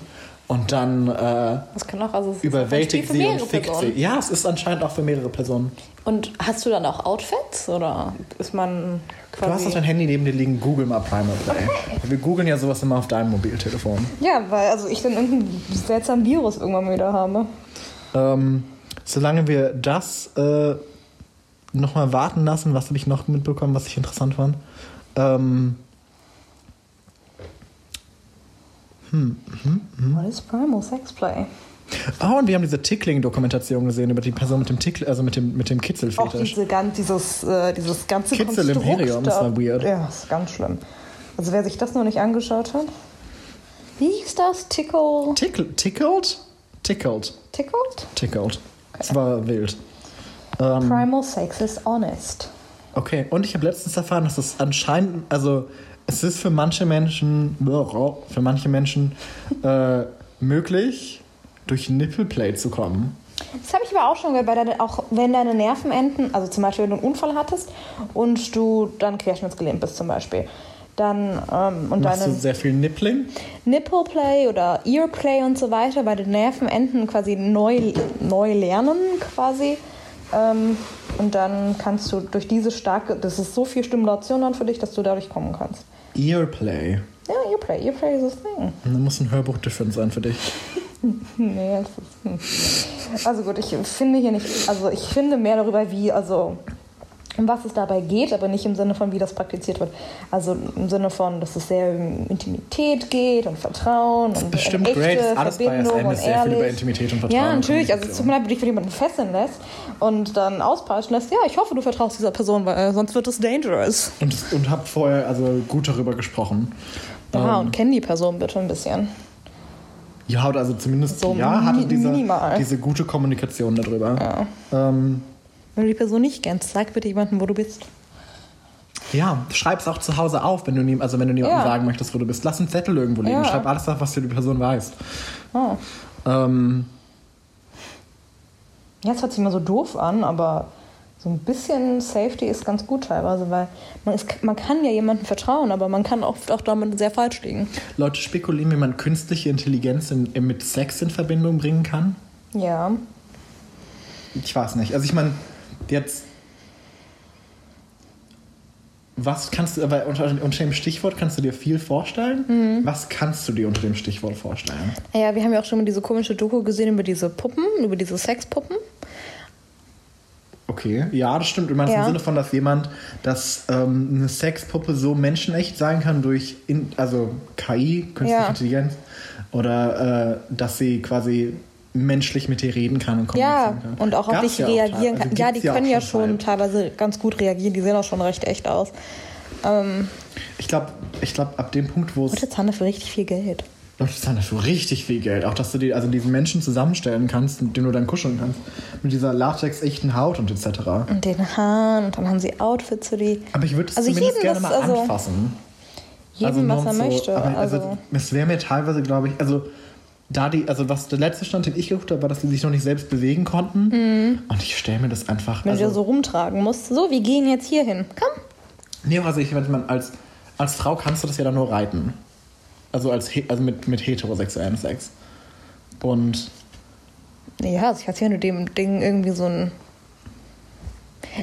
und dann äh, Das kann auch, also überwältigt sie und fickt Personen. sie. Ja, es ist anscheinend auch für mehrere Personen. Und hast du dann auch Outfits oder ist man Du hast doch dein Handy neben dir liegen, google mal Primal Play. Wir googeln ja sowas immer auf deinem Mobiltelefon. ja, weil also ich dann irgendeinen seltsamen Virus irgendwann wieder habe. Ähm, solange wir das äh, nochmal warten lassen, was habe ich noch mitbekommen, was ich interessant fand? Ähm, What is Primal Sexplay? oh, und wir haben diese Tickling-Dokumentation gesehen über die Person mit dem Tickl, also mit dem, mit dem Auch Kitzelfetisch. diese, gan- dieses, äh, dieses ganze Kitzel Konstrukt Imperium, das da- war weird. Ja, das ist ganz schlimm. Also wer sich das noch nicht angeschaut hat. Wie hieß das? Tickle? Tickl, tickled? Tickled. Tickled? Tickled. Das war wild. Ähm, Primal Sex is honest. okay, und ich habe letztens erfahren, dass das anscheinend, also es ist für manche Menschen, für manche Menschen äh, möglich, durch Nippleplay zu kommen. Das habe ich aber auch schon gehört, weil deine, auch wenn deine Nerven enden, also zum Beispiel wenn du einen Unfall hattest und du dann querschnittsgelähmt bist zum Beispiel, dann ähm, und Machst du deine sehr viel Nippling? Nippleplay oder Earplay und so weiter, weil die Nervenenden quasi neu, neu lernen quasi. Ähm, und dann kannst du durch diese starke, das ist so viel Stimulation dann für dich, dass du dadurch kommen kannst. Earplay. Ja, Earplay, Earplay ist das Ding. Da muss ein Hörbuch different sein für dich. Nee, das ist. Also gut, ich finde hier nicht, also ich finde mehr darüber, wie, also um was es dabei geht, aber nicht im Sinne von, wie das praktiziert wird. Also im Sinne von, dass es sehr um Intimität geht und Vertrauen und Bestimmt echte great. Ist alles bei Verbindung und ist sehr viel über. Intimität und Vertrauen. Ja, natürlich. Also es tut Kommunikation. mir leid, wenn du dich für jemanden fesseln lässt und dann auspeitschen lässt. Ja, ich hoffe, du vertraust dieser Person, weil äh, sonst wird es dangerous. Und, und hab vorher also gut darüber gesprochen. Ja, Ähm, und kenn die Person bitte ein bisschen. Ja, also zumindest So ja, hatte diese, minimal. diese gute Kommunikation darüber. Ja. Ähm, Wenn du die Person nicht kennst, sag bitte jemandem, wo du bist. ja, schreib's auch zu Hause auf, wenn du nie, also wenn du niemandem Ja. sagen möchtest, wo du bist. Lass einen Zettel irgendwo liegen. Ja. Schreib alles auf, was dir die Person weiß. Oh. Ähm, Ja, es hört sich immer so doof an, aber so ein bisschen Safety ist ganz gut teilweise, weil man, ist, man kann ja jemandem vertrauen, aber man kann oft auch damit sehr falsch liegen. Leute spekulieren, wie man künstliche Intelligenz in, in, mit Sex in Verbindung bringen kann. Ja. Ich weiß nicht. Also ich meine, jetzt. Was kannst du, aber unter, unter dem Stichwort kannst du dir viel vorstellen? Mhm. Was kannst du dir unter dem Stichwort vorstellen? Ja, wir haben ja auch schon mal diese komische Doku gesehen über diese Puppen, über diese Sexpuppen. Okay, ja, das stimmt. Du meinst Ja. im Sinne von, dass jemand, dass ähm, eine Sexpuppe so menschenecht sein kann durch, in, also KI, künstliche Ja. Intelligenz, oder äh, dass sie quasi menschlich mit dir reden kann und Ja, kommunizieren kann. und auch auf Gab's dich ja reagieren kann. also ja, die können ja schon bald. teilweise ganz gut reagieren. Die sehen auch schon recht echt aus. Ähm, Ich glaube, ich glaub, ab dem Punkt, wo es Leute zahlen dafür richtig viel Geld. Leute zahlen dafür richtig viel Geld. Auch, dass du dir also diesen Menschen zusammenstellen kannst, mit dem du dann kuscheln kannst. Mit dieser latex-echten Haut und etc. Und den Haaren und dann haben sie Outfits für die. Aber ich würde es Also zumindest gerne das- mal also anfassen. Jedem, nur was er so- möchte. Aber also, also, es wäre mir teilweise, glaube ich, also da die, also was der letzte Stand, den ich geguckt habe, war, dass die sich noch nicht selbst bewegen konnten. Und ich stelle mir das einfach. Mhm. wenn also, du so rumtragen musst. So, wir gehen jetzt hier hin. Komm. Nee, also ich meine, als, als Frau kannst du das ja dann nur reiten. Also, als, also mit, mit heterosexuellem Sex. Und Ja, also ich hatte ja nur dem Ding irgendwie so ein.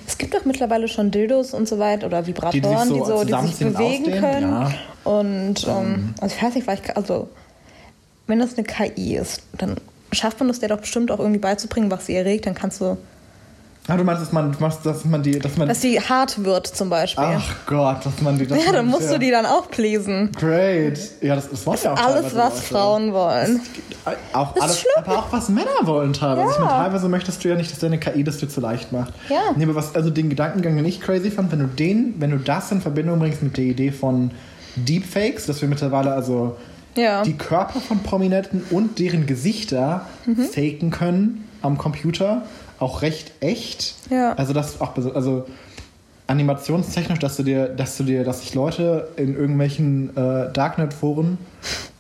Es gibt doch mittlerweile schon Dildos und so weiter oder Vibratoren, die, so so, die sich zusammenziehen und bewegen können. ja. Und ähm, also ich weiß nicht, vielleicht, also wenn das eine KI ist, dann schafft man es der doch bestimmt auch irgendwie beizubringen, was sie erregt. Dann kannst du, Ah, du meinst, dass man, dass man die, dass man. dass sie hart wird zum Beispiel. ach Gott, dass man die. Dass ja, dann musst ja, du die dann auch pleasen. Great. Ja, das, das wollen ja auch Alles, was. Frauen wollen. Auch Das ist alles, schlimm. aber auch was Männer wollen teilweise. Ja. Ich meine, teilweise möchtest du ja nicht, dass deine KI das dir zu leicht macht. Ja. Nee, aber was, also den Gedankengang, den ich crazy fand, wenn du den, wenn du das in Verbindung bringst mit der Idee von Deepfakes, dass wir mittlerweile also Ja. die Körper von Prominenten und deren Gesichter Mhm. faken können am Computer, auch recht echt. Ja. Also das auch also animationstechnisch, dass du dir, dass du dir, dass sich Leute in irgendwelchen äh, Darknet-Foren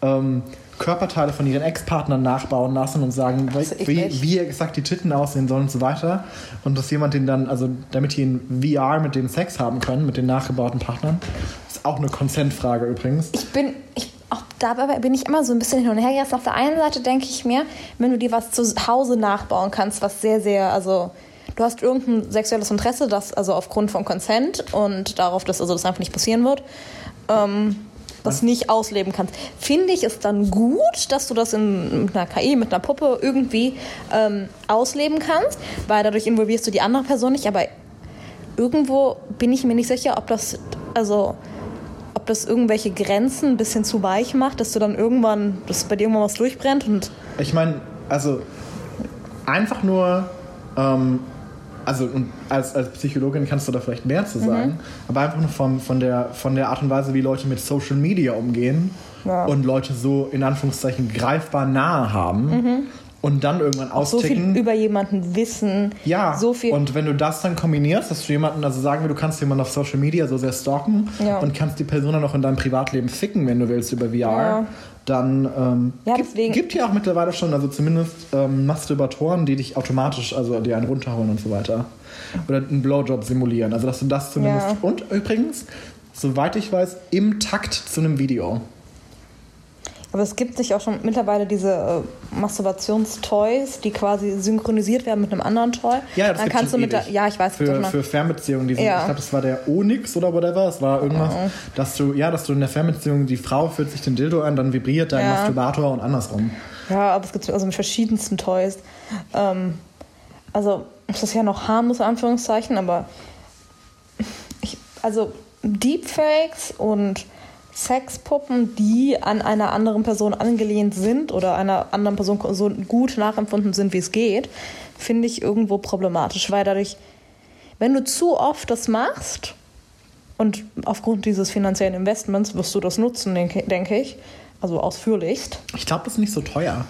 ähm, Körperteile von ihren Ex-Partnern nachbauen lassen und sagen, wie, wie exakt die Titten aussehen sollen und so weiter. Und dass jemand den dann, also damit die in VR mit denen Sex haben können, mit den nachgebauten Partnern. Ist auch eine Consent-Frage übrigens. Ich bin, ich, dabei bin ich immer so ein bisschen hin und her gerissen. Auf der einen Seite denke ich mir, wenn du dir was zu Hause nachbauen kannst, was sehr, sehr, also du hast irgendein sexuelles Interesse, das also aufgrund von Consent und darauf, dass also das einfach nicht passieren wird, ähm, das nicht ausleben kannst. Finde ich es dann gut, dass du das in, mit einer KI, mit einer Puppe irgendwie ähm, ausleben kannst, weil dadurch involvierst du die andere Person nicht, aber irgendwo bin ich mir nicht sicher, ob das, also ob das irgendwelche Grenzen ein bisschen zu weich macht, dass du dann irgendwann, dass bei dir irgendwann was durchbrennt und Ich meine, also einfach nur, ähm, also und als, als Psychologin kannst du da vielleicht mehr Mhm. zu sagen, aber einfach nur vom, von, der, von der Art und Weise, wie Leute mit Social Media umgehen Ja. und Leute so in Anführungszeichen greifbar nahe haben, Mhm. Und dann irgendwann so viel austicken. über jemanden wissen. ja, So viel. und wenn du das dann kombinierst, dass du jemanden, also sagen wir, du kannst jemanden auf Social Media so sehr stalken Ja. und kannst die Person dann noch in deinem Privatleben ficken, wenn du willst, über VR, Ja. dann ähm, Ja, gibt, deswegen- gibt ja auch mittlerweile schon, also zumindest ähm, Masturbatoren, die dich automatisch, also die einen runterholen und so weiter. Oder einen Blowjob simulieren. Also dass du das zumindest. Ja. Und übrigens, soweit ich weiß, im Takt zu einem Video. Aber es gibt sich auch schon mittlerweile diese äh, Masturbationstoys, die quasi synchronisiert werden mit einem anderen Toy. Ja, das Dann kannst du mit der, ewig. ja, ich weiß für, für Fernbeziehungen, die sind, Ja. ich glaube, das war der Onyx oder whatever, es war irgendwas, dass du, ja, dass du in der Fernbeziehung, die Frau führt sich den Dildo an, dann vibriert dein Ja. Masturbator und andersrum. Ja, aber es gibt also mit verschiedensten Toys. Ähm, also es ist ja noch harmlos in Anführungszeichen, aber ich, also Deepfakes und Sexpuppen, die an einer anderen Person angelehnt sind oder einer anderen Person so gut nachempfunden sind, wie es geht, finde ich irgendwo problematisch, weil dadurch, wenn du zu oft das machst und aufgrund dieses finanziellen Investments wirst du das nutzen, denke, denke ich, also ausführlichst, Ich glaube, das ist nicht so teuer.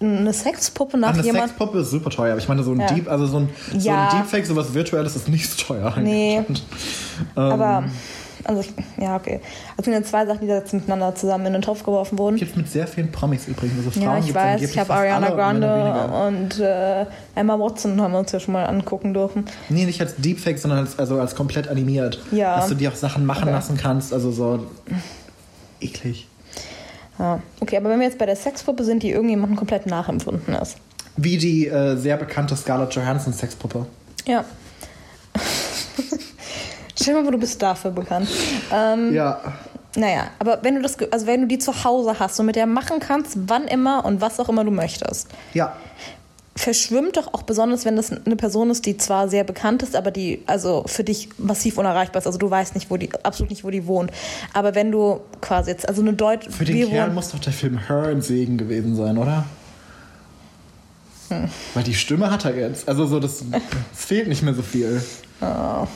eine Sexpuppe nach Eine jemand. Sexpuppe ist super teuer, aber ich meine, so ein Ja. Deep, also so ein, so Ja. ein Deepfake, sowas Virtuelles ist nicht so teuer. Nee. eigentlich. Aber, also ja, okay. Also sind zwei Sachen, die da jetzt miteinander zusammen in den Topf geworfen wurden. Gibt mit sehr vielen Promis übrigens. Also Frauen Ja, ich weiß, ich habe Ariana und Grande weniger. und äh, Emma Watson haben wir uns ja schon mal angucken dürfen. Nee, nicht als Deepfake, sondern als, also als komplett animiert. Ja. Dass du dir auch Sachen machen Okay. lassen kannst. Also so eklig. Ja. Okay, aber wenn wir jetzt bei der Sexpuppe sind, die irgendjemandem komplett nachempfunden ist. Wie die äh, sehr bekannte Scarlett Johansson Sexpuppe. Ja. Stell dir mal vor, du bist dafür bekannt. Ähm, Ja. Naja, aber wenn du das, also wenn du die zu Hause hast und mit der machen kannst, wann immer und was auch immer du möchtest, Ja. verschwimmt doch auch besonders, wenn das eine Person ist, die zwar sehr bekannt ist, aber die also für dich massiv unerreichbar ist. Also du weißt nicht, wo die, absolut nicht, wo die wohnt. Aber wenn du quasi jetzt, also eine Deutsche, Für den Kerl muss doch der Film Her ein Segen gewesen sein, oder? Hm. Weil die Stimme hat er jetzt. Also so, das, es fehlt nicht mehr so viel. Aber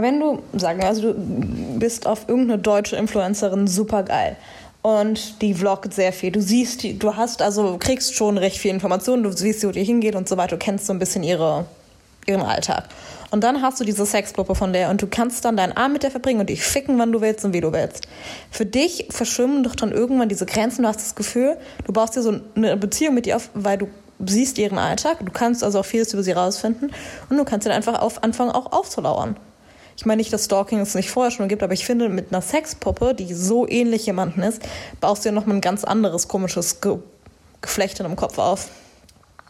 wenn du, sagen wir, also du bist auf irgendeine deutsche Influencerin super geil und die vloggt sehr viel. Du siehst, du hast also kriegst schon recht viel Informationen, du siehst, wo die hingeht und so weiter. Du kennst so ein bisschen ihre, ihren Alltag. Und dann hast du diese Sexgruppe von der und du kannst dann deinen Arm mit der verbringen und dich ficken, wann du willst und wie du willst. Für dich verschwimmen doch dann irgendwann diese Grenzen. Du hast das Gefühl, du baust dir so eine Beziehung mit ihr auf, weil du siehst ihren Alltag. Du kannst also auch vieles über sie rausfinden und du kannst dann einfach auf, anfangen, auch aufzulauern. Ich meine nicht, dass Stalking es nicht vorher schon gibt, aber ich finde, mit einer Sexpuppe, die so ähnlich jemanden ist, baust du ja nochmal ein ganz anderes komisches Ge Geflecht in dem Kopf auf.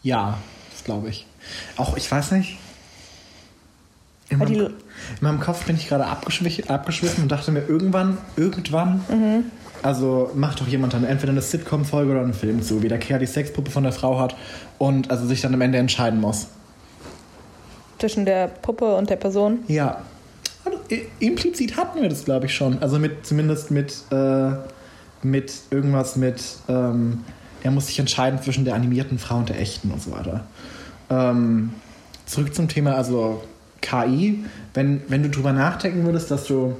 Ja, das glaube ich. Auch, ich weiß nicht. In meinem, in meinem Kopf bin ich gerade abgeschwiffen und dachte mir irgendwann, irgendwann, Mhm. Also macht doch jemand dann entweder eine Sitcom-Folge oder einen Film zu, wie der Kerl die Sexpuppe von der Frau hat und also sich dann am Ende entscheiden muss. Zwischen der Puppe und der Person. Ja. Also, implizit hatten wir das, glaube ich, schon. Also mit, zumindest mit, äh, mit irgendwas mit, ähm, er muss sich entscheiden zwischen der animierten Frau und der echten und so weiter. Ähm, zurück zum Thema, also KI. Wenn, wenn du drüber nachdenken würdest, dass du,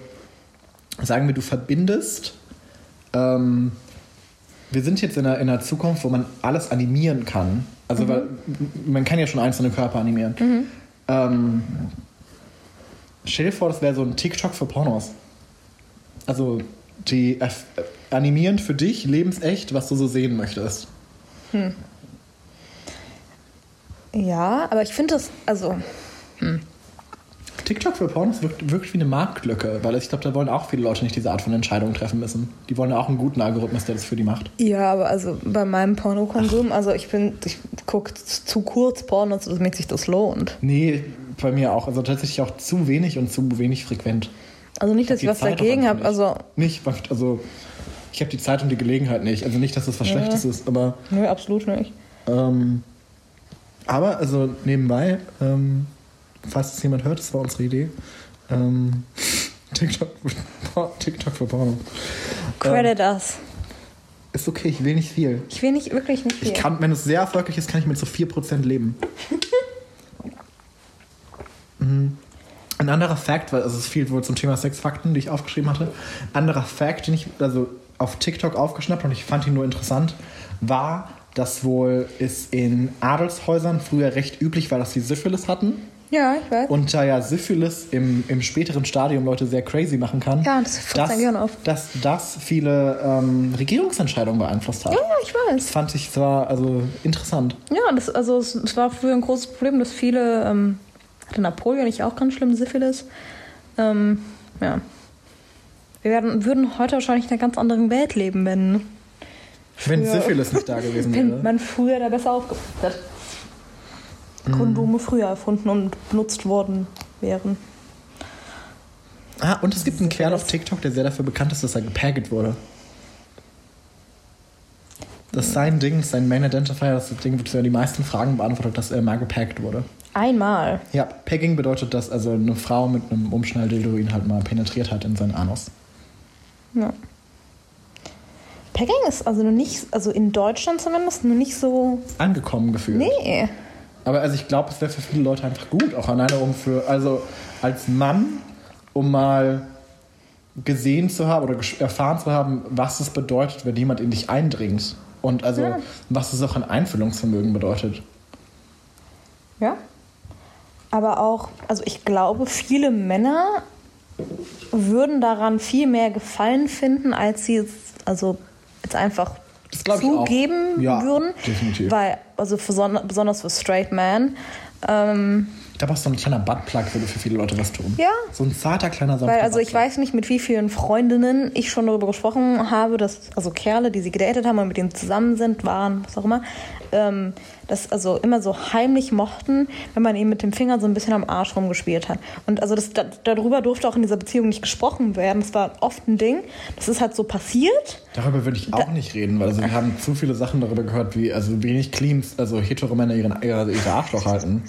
sagen wir, du verbindest, ähm, wir sind jetzt in einer, in einer Zukunft, wo man alles animieren kann. Also weil, man kann ja schon einzelne Körper animieren. Ähm, stell dir vor, das wäre so ein TikTok für Pornos. Also die äh, animieren für dich lebensecht, was du so sehen möchtest. Ja, aber ich finde das, also, TikTok für Pornos wirkt, wirkt wie eine Marktlücke, weil ich glaube, da wollen auch viele Leute nicht diese Art von Entscheidungen treffen müssen. Die wollen ja auch einen guten Algorithmus, der das für die macht. ja, aber also bei meinem Pornokonsum, also ich bin, ich gucke zu kurz Pornos, damit sich das lohnt. Nee, bei mir auch. Also tatsächlich auch zu wenig und zu wenig frequent. Also nicht, dass ich was Zeit dagegen habe, also, Nicht, also ich habe die Zeit und die Gelegenheit nicht. Also nicht, dass das was Ja. Schlechtes ist, aber nö, absolut nicht. Ähm, aber, also nebenbei, ähm, falls es jemand hört, das war unsere Idee. Ähm, TikTok, TikTok für Porno. Credit us. Ist okay, ich will nicht viel. Ich will nicht, wirklich nicht viel. Ich kann, wenn es sehr erfolgreich ist, kann ich mit so 4% leben. Mhm. Ein anderer Fact, weil also es viel wohl zum Thema Sexfakten, die ich aufgeschrieben hatte. Anderer Fact, den ich, also auf TikTok aufgeschnappt und ich fand ihn nur interessant, war, dass wohl es in Adelshäusern früher recht üblich war, dass sie Syphilis hatten. Ja, ich weiß. Und da ja Syphilis im, im späteren Stadium Leute sehr crazy machen kann, Ja, das frisst ein Gehirn auf. dass das viele ähm, Regierungsentscheidungen beeinflusst hat. ja, ja, ich weiß. Das fand ich zwar also interessant. Ja, das, also es, es war früher ein großes Problem, dass viele, ähm, hatte Napoleon nicht auch ganz schlimm Syphilis. Ähm, ja. Wir werden, würden heute wahrscheinlich in einer ganz anderen Welt leben, wenn, Wenn Früher- Syphilis nicht da gewesen wenn wäre. man früher da besser aufgepasst hat. Kondome früher erfunden und benutzt worden wären. Ah, und es gibt einen Kerl auf TikTok, der sehr dafür bekannt ist, dass er gepagget wurde. Das ist sein Ding, sein Main Identifier, das Ding wird für die meisten Fragen beantwortet, dass er mal gepaggt wurde. Einmal. Ja, Pegging bedeutet, dass also eine Frau mit einem Umschnalldildo ihn halt mal penetriert hat in seinen Anus. Ja. Pegging ist also noch nicht, also in Deutschland zumindest, noch nicht so. Angekommen gefühlt. Nee. Aber also ich glaube, es wäre für viele Leute einfach gut, auch alleine um für, also als Mann, um mal gesehen zu haben oder erfahren zu haben, was es bedeutet, wenn jemand in dich eindringt. Und also, Ja. was es auch an Einfühlungsvermögen bedeutet. Ja. Aber auch, also ich glaube, viele Männer würden daran viel mehr Gefallen finden, als sie es also jetzt einfach Zugeben Ja, würden. definitiv. Weil, also für, besonders für Straight Man, ähm, Ich glaube, auch so ein kleiner Buttplug würde für viele Leute was tun. Ja. So ein zarter kleiner Weil, also ich weiß nicht, mit wie vielen Freundinnen ich schon darüber gesprochen habe, dass, also Kerle, die sie gedatet haben und mit denen zusammen sind, waren, was auch immer, ähm, das also immer so heimlich mochten, wenn man ihnen mit dem Finger so ein bisschen am Arsch rumgespielt hat. Und also das, da, darüber durfte auch in dieser Beziehung nicht gesprochen werden. Das war oft ein Ding. Das ist halt so passiert. Darüber würde ich auch nicht reden, weil also wir haben zu viele Sachen darüber gehört, wie also wenig clean, also hetero Männer ihren, ihre, ihre Arschloch halten.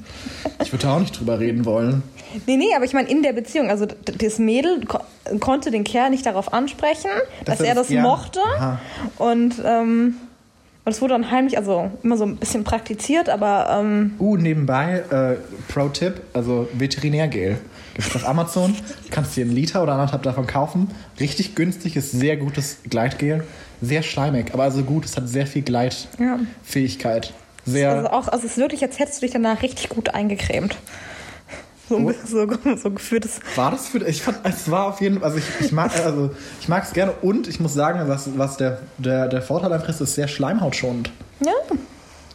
Ich würde da auch nicht drüber reden wollen. Nee, nee, aber ich meine in der Beziehung. Also das Mädel ko konnte den Kerl nicht darauf ansprechen, Dass dass, er er das das gern- mochte. Aha. Und ähm, und es wurde dann heimlich, also immer so ein bisschen praktiziert, aber ähm, Uh, nebenbei, äh, Pro-Tipp, also Veterinärgel. Gibt es auf Amazon. Kannst dir einen Liter oder anderthalb davon kaufen. Richtig günstig, ist sehr gutes Gleitgel. Sehr schleimig, aber also gut, es hat sehr viel Gleitfähigkeit. Sehr. also auch, also es ist wirklich, als hättest du dich danach richtig gut eingecremt. So, Oh. so, so geführtes. War das für. Ich fand, es war auf jeden Fall. Also, ich, ich mag also ich mag es gerne und ich muss sagen, was, was der, der, der Vorteil einfach ist, ist sehr schleimhautschonend. Ja,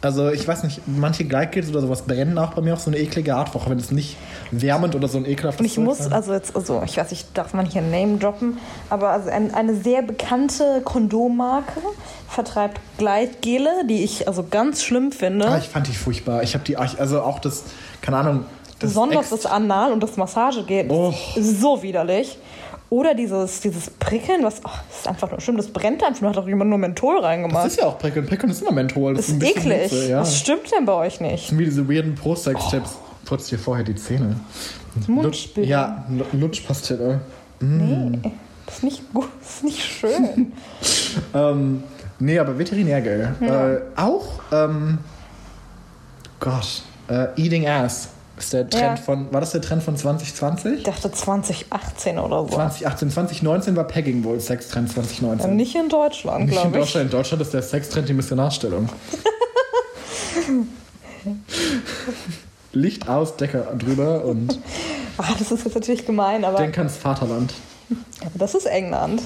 Also, ich weiß nicht, manche Gleitgels oder sowas brennen auch bei mir auf so eine eklige Art, auch wenn es nicht wärmend oder so ein ekelhaftes und ich muss, sein. also jetzt, also ich weiß nicht, darf man hier Name droppen, aber also ein, eine sehr bekannte Kondommarke vertreibt Gleitgele, die ich also ganz schlimm finde. Ah, ich fand die furchtbar. Ich habe die, also auch das, keine Ahnung. Das Besonders das Anal und das Massagegel Oh. ist so widerlich. Oder dieses, dieses Prickeln, was oh, das ist einfach nur schlimm, das brennt einfach nur, hat auch jemand nur Menthol Das reingemacht. ist ja auch Prickeln. Prickeln ist immer Menthol. Das, Das ist eklig. Hitze, ja. Was Das stimmt denn bei euch nicht? sind wie diese weirden Pro-Sex-Tipps. Putz dir vorher die Zähne. Mundspülen. Ja, Lu- Lutschpastille. Nee, das ist nicht gut, das ist nicht schön. Ähm, nee, aber Veterinärgel. Äh, auch, ähm, Gott, äh, Eating Ass ist der Trend Ja. von, war das der Trend von 2020? Ich dachte 2018 oder so. 2018, 2019 war Pegging wohl Sextrend Ja, 2019. nicht in Deutschland, Nicht in glaube ich. Deutschland. In Deutschland ist der Sextrend die Missionarstellung. Licht aus, Decke drüber und Ah, das ist jetzt natürlich gemein, aber denk ans Vaterland. das ist England.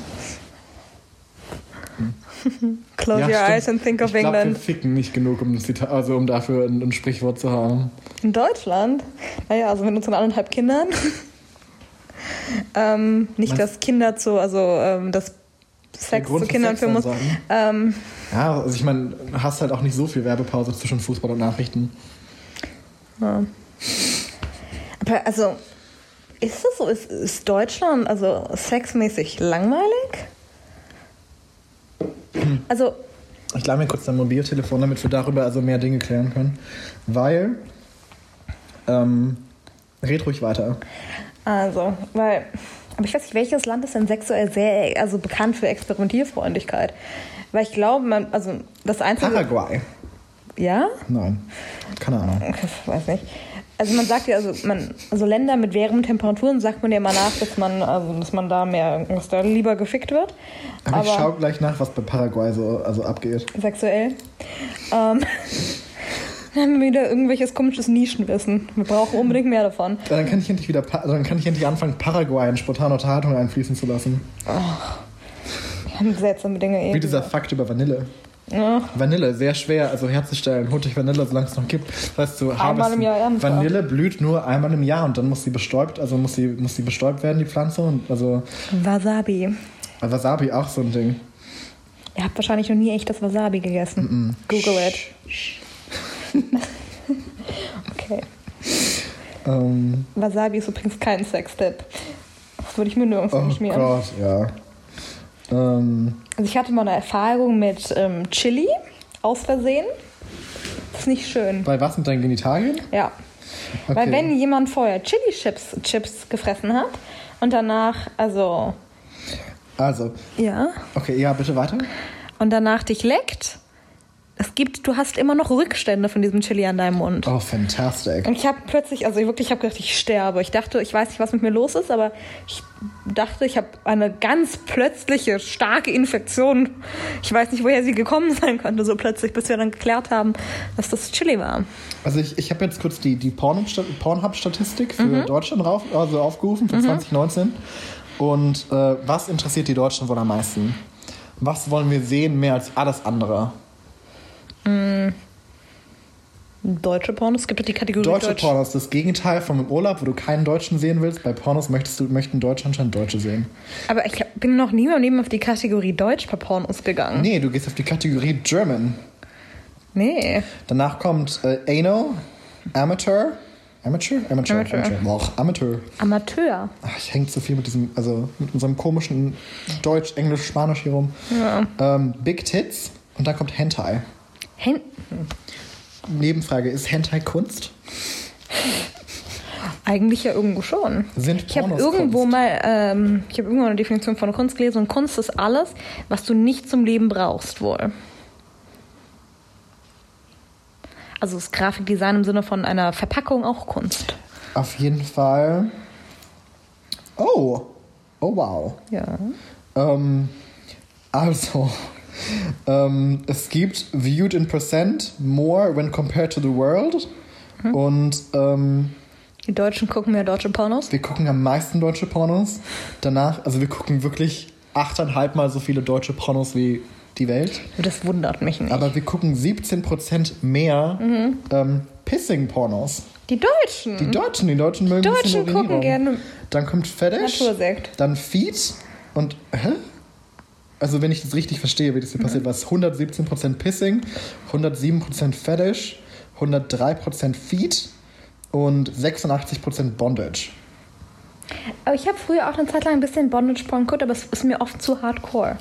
Close Ja, your stimmt. eyes and think of ich glaub, England. wir ficken nicht genug, um, Zita- also, um dafür ein, ein Sprichwort zu haben. In Deutschland? Naja, also mit unseren anderthalb Kindern. ähm, nicht, Was? dass Kinder zu, also ähm, das Sex zu Kindern führen muss. Ähm, Ja, also ich meine, hast halt auch nicht so viel Werbepause zwischen Fußball und Nachrichten. ja. Aber also, ist das so? Ist, ist Deutschland also sexmäßig langweilig? Also, Ich lade mir kurz dein Mobiltelefon, damit wir darüber also mehr Dinge klären können. Weil, ähm, red ruhig weiter. also, weil, aber ich weiß nicht, welches Land ist denn sexuell sehr, also bekannt für Experimentierfreundlichkeit? Weil ich glaube, man, also das einzige, Paraguay. ja, Nein, keine Ahnung. Ich weiß nicht. Also man sagt ja, also man, also Länder mit wärmen Temperaturen sagt man ja immer nach, dass man, also dass man da mehr, dass da lieber gefickt wird. Aber, ich schau gleich nach, was bei Paraguay so also abgeht. Sexuell. Ähm, dann haben wir wieder irgendwelches komisches Nischenwissen. Wir brauchen unbedingt mehr davon. Ja, dann kann ich endlich wieder, dann kann ich endlich anfangen, Paraguay in spontane Unterhaltung einfließen zu lassen. Oh. Wir haben seltsame Dinge eben. Wie dieser Fakt über Vanille. Ja. Vanille, sehr schwer also herzustellen. Euch Vanille, solange es noch gibt. Das heißt, du einmal im Jahr ernsthaft. Vanille blüht nur einmal im Jahr und dann muss sie bestäubt, also muss sie, muss sie bestäubt werden, die Pflanze. Und also Wasabi. Wasabi, auch so ein Ding. Ihr habt wahrscheinlich noch nie echt das Wasabi gegessen. Mm -mm. Google it. okay. Um, ähm. Wasabi ist übrigens kein Sextipp. Das würde ich mir nirgends oh schmieren. Oh Gott, ja. Ähm. Also ich hatte mal eine Erfahrung mit ähm, Chili aus Versehen. Das ist nicht schön. Bei was mit deinen Genitalien? Ja. Okay. Weil wenn jemand vorher Chili-Chips Chips gefressen hat und danach, also... Also. Ja. Okay, ja, bitte weiter. Und danach dich leckt es gibt, du hast immer noch Rückstände von diesem Chili an deinem Mund. Oh, fantastic. Und ich habe plötzlich, also wirklich, ich habe gedacht, ich sterbe. Ich dachte, ich weiß nicht, was mit mir los ist, aber ich dachte, ich habe eine ganz plötzliche, starke Infektion. Ich weiß nicht, woher sie gekommen sein konnte, so plötzlich, bis wir dann geklärt haben, dass das Chili war. Also ich, ich habe jetzt kurz die, die Pornhub-Statistik für mhm. Deutschland rauf, also aufgerufen, für mhm. 2019. Und äh, was interessiert die Deutschen wohl am meisten? Was wollen wir sehen mehr als alles andere? Mm. Deutsche Pornos? Es gibt ja die Kategorie Deutsche Deutsch. Pornos, das Gegenteil vom Urlaub, wo du keinen Deutschen sehen willst. Bei Pornos möchtest du, möchten Deutsche anscheinend Deutsche sehen. Aber ich bin noch nie im Leben auf die Kategorie Deutsch bei Pornos gegangen. Nee, du gehst auf die Kategorie German. Nee. Danach kommt äh, Anal, Amateur. Amateur? Amateur. Amateur. Amateur. Boah, Amateur. Amateur. Ach, ich hänge zu viel mit diesem, also mit unserem komischen Deutsch, Englisch, Spanisch hier rum. Ja. Ähm, Big Tits und dann kommt Hentai. Hen Nebenfrage, ist Hentai Kunst? Eigentlich ja irgendwo schon. Sind ich habe irgendwo Kunst? mal, ähm, ich habe irgendwo eine Definition von Kunst gelesen und Kunst ist alles, was du nicht zum Leben brauchst wohl. Also ist Grafikdesign im Sinne von einer Verpackung auch Kunst. Auf jeden Fall. Oh, oh wow. Ja. Ähm, also, ähm, es gibt Viewed in Percent more when compared to the world. Mhm. Und ähm, die Deutschen gucken mehr deutsche Pornos? Wir gucken am meisten deutsche Pornos. Danach, also wir gucken wirklich achteinhalb Mal so viele deutsche Pornos wie die Welt. Das wundert mich nicht. Aber wir gucken 17% mehr mhm. ähm, Pissing-Pornos. Die Deutschen? Die Deutschen, die Deutschen mögen Die Deutschen gucken gerne. Dann kommt Fetish. Natursekt. Dann Feet und. Hä? Also wenn ich das richtig verstehe, wie das hier mhm. passiert, war es 117% Pissing, 107% Fetish, 103% Feed und 86% Bondage. Aber ich habe früher auch eine Zeit lang ein bisschen Bondage-Porn geguckt, aber es ist mir oft zu hardcore.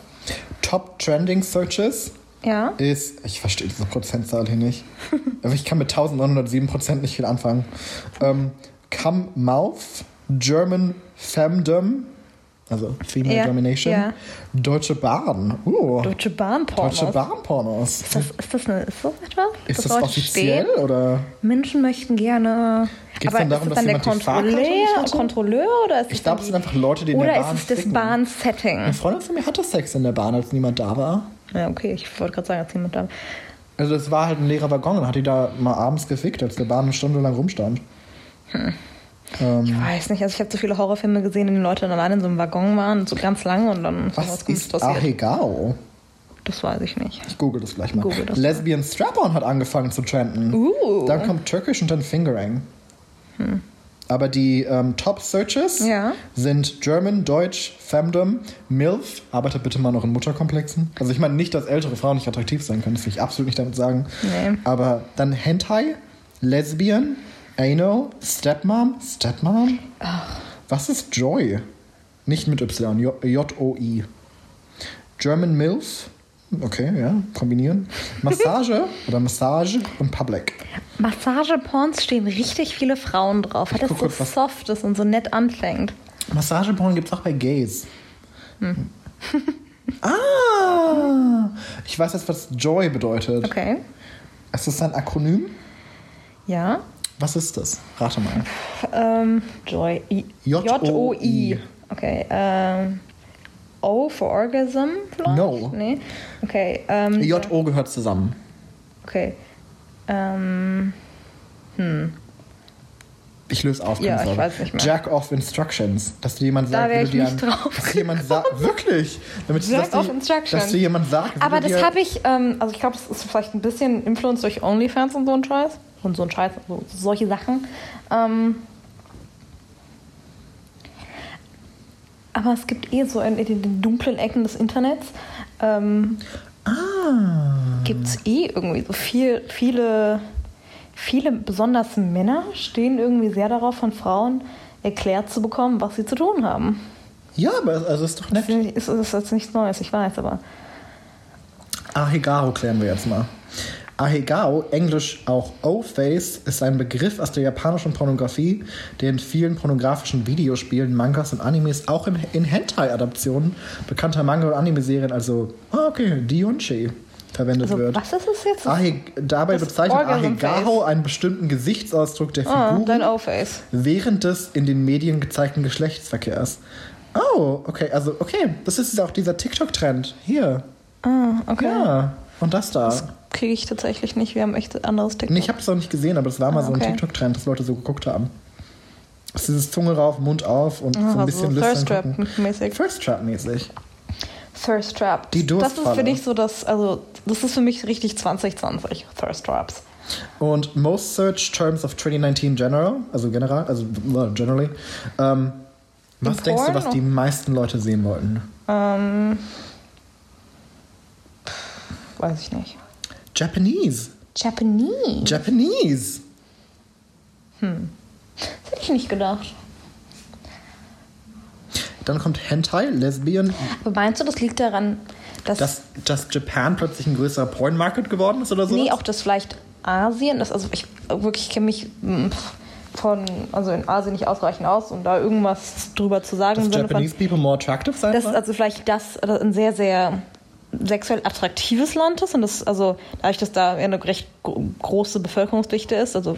Top Trending Searches ja. ist, ich verstehe diese Prozentzahl hier nicht, aber ich kann mit 1907% nicht viel anfangen. Ähm, Come Mouth, German Femdom, also Female ja, Domination. Ja. Deutsche Bahn. Uh. Deutsche Bahn-Pornos. Deutsche Bahn-Pornos. Ist das, ist das, eine, ist das etwas? Ist das, das offiziell? Oder? Menschen möchten gerne. Geht es dann darum, dass dann jemand der Kontrolleur, Kontrolleur oder ist Ich glaube, es sind einfach Leute, die in der Bahn Oder ist es das Bahn-Setting? Eine Freundin von mir hatte Sex in der Bahn, als niemand da war. Ja, okay. Ich wollte gerade sagen, als niemand da war. Also es war halt ein leerer Waggon und hat die da mal abends gefickt, als der Bahn eine Stunde lang rumstand. Hm. Ähm, ich weiß nicht, also ich habe so viele Horrorfilme gesehen, in denen Leute dann alleine in so einem Waggon waren, so ganz lang und dann was, was ist passiert. Ahegao? Das weiß ich nicht. Ich google das gleich mal. Das Lesbian Strap-on hat angefangen zu trenden. Uh. Dann kommt Turkish und dann Fingering. Hm. Aber die ähm, Top-Searches ja. sind German, Deutsch, Femdom, MILF. Arbeitet bitte mal noch in Mutterkomplexen. Also ich meine nicht, dass ältere Frauen nicht attraktiv sein können. Das will ich absolut nicht damit sagen. Nee. Aber dann Hentai, Lesbian, Anal, Stepmom, Stepmom? Ach. Was ist Joy? Nicht mit Y, J-O-I. German MILF? Okay, ja, kombinieren. Massage oder Massage und Public. Massageporns stehen richtig viele Frauen drauf, weil das so kurz, soft ist und so nett anfängt. Massageporn gibt es auch bei Gays. Hm. ah! Ich weiß jetzt, was Joy bedeutet. Okay. Ist das ein Akronym? Ja. Was ist das? Rate mal. Ähm, Joy. J-O-I. Okay. Ähm, O for Orgasm vielleicht? No. Nee. Okay. Ähm, J-O gehört zusammen. Okay. Ähm, Ich löse auf. Ja, ich weiß nicht mehr. Jack of Instructions. Dass dir jemand Da sagt, wär wie ich du dir nicht ein- drauf Dass dir jemand sagt, wirklich. Damit, Jack dass dir- of Instructions. Dass dir jemand sagt, aber du das dir, habe ich, ähm, also ich glaube, das ist vielleicht ein bisschen Influence durch OnlyFans und so ein Scheiß. Und so ein Scheiß, so, solche Sachen. Ähm, aber es gibt eh so in, in den dunklen Ecken des Internets, ähm, Ah. gibt es eh irgendwie so viel, viele, viele, besonders Männer, stehen irgendwie sehr darauf, von Frauen erklärt zu bekommen, was sie zu tun haben. Ja, aber es- also ist doch nett. Das ist, ist jetzt nichts Neues, ich weiß, aber. Ahegao klären wir jetzt mal. Ahegao, englisch auch O-Face, ist ein Begriff aus der japanischen Pornografie, der in vielen pornografischen Videospielen, Mangas und Animes, auch in, in Hentai-Adaptionen bekannter Manga- und Anime-Serien, also, ah, okay, Dionchi, verwendet Also, wird. was ist es jetzt? Ahe, dabei Das bezeichnet Ahegao einen bestimmten Gesichtsausdruck der ah, Figur O-Face. während des in den Medien gezeigten Geschlechtsverkehrs. Oh, okay, also, okay, das ist auch dieser TikTok-Trend. Hier. Ah, okay. Ja, und das da. Kriege ich tatsächlich nicht. Wir haben echt anderes TikTok. Nee, ich habe das auch nicht gesehen, aber das war mal Ah, so ein okay. TikTok-Trend, dass Leute so geguckt haben. Das ist dieses Zunge rauf, Mund auf und so Ah, ein so bisschen Thirst lüstern gucken. Trap-mäßig. First Trap-mäßig. Thirst Trap. Die Das ist Durstfalle. für dich so das, also, das ist für mich richtig 2020, Thirst Traps. Und most searched terms of 2019 general, also general, also generally. Ähm, was denkst du, was die meisten Leute sehen wollten? Ähm. Weiß ich nicht. Japanese. Japanese. Japanese. Das hätte ich nicht gedacht. Dann kommt Hentai, Lesbian, Aber meinst du, das liegt daran, dass. dass, dass Japan plötzlich ein größerer Porn-Market geworden ist oder so? nee, auch das vielleicht Asien, das, also ich wirklich kenne mich mm, von, also in Asien nicht ausreichend aus, um da irgendwas drüber zu sagen. dass Sinne von, Japanese people more attractive sein dass sollen? also vielleicht das äh, ein sehr, sehr sexuell attraktives Land ist und das, also dadurch, dass da eine recht gro- große Bevölkerungsdichte ist, also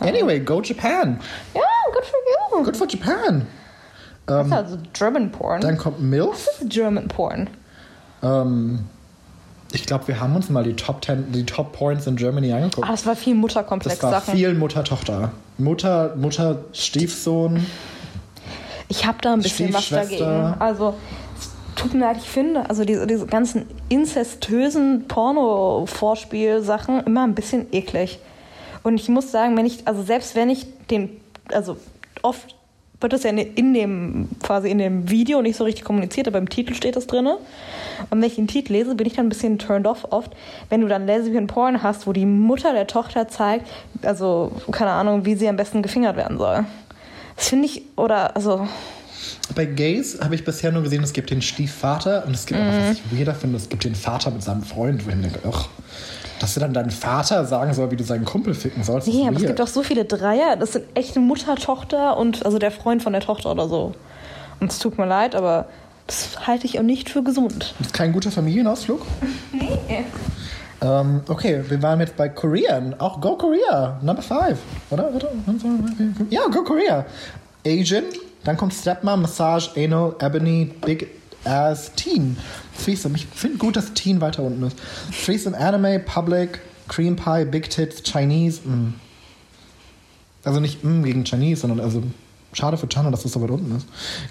Anyway, go Japan. ja, good for you. Good for Japan. Das ist also German Porn. Dann kommt MILF. German Porn. Ähm, ich glaube, wir haben uns mal die Top 10, die Top Points in Germany angeguckt. Ah, das war viel das war Mutterkomplex-Sachen. viel Mutter-Tochter. Mutter, Mutter, Stiefsohn. Ich habe da ein bisschen was dagegen. Also, tut mir leid, ich finde, also diese, diese ganzen inzestösen Porno-Vorspiel-Sachen immer ein bisschen eklig. Und ich muss sagen, wenn ich, also selbst wenn ich den, also oft wird das ja in- dem, quasi in dem Video nicht so richtig kommuniziert, aber im Titel steht das drin. Und wenn ich den Titel lese, bin ich dann ein bisschen turned off oft, wenn du dann Lesbian Porn hast, wo die Mutter der Tochter zeigt, also keine Ahnung, wie sie am besten gefingert werden soll. Das finde ich, oder, also, Bei Gays habe ich bisher nur gesehen, es gibt den Stiefvater und es gibt auch, Mhm. was ich weirder finde, es gibt den Vater mit seinem Freund, wo ich mir denke, ach, dass dir dann dein Vater sagen soll, wie du seinen Kumpel ficken sollst. Nee, aber es weird. gibt auch so viele Dreier. Das sind echte Mutter, Tochter und also der Freund von der Tochter oder so. Und es tut mir leid, aber das halte ich auch nicht für gesund. Das ist kein guter Familienausflug. Nee. Ähm, okay, wir waren jetzt bei Korean. Auch Go Korea, Number 5. Oder? Ja, Go Korea. Asian, dann kommt Stepmom, Massage, Anal, Ebony, Big Ass, Teen. Threesome, ich finde gut, dass Teen weiter unten ist. Threesome, Anime, Public, Cream Pie, Big Tits, Chinese. mm. Also nicht mm gegen Chinese, sondern also schade für China, dass das so weit unten ist.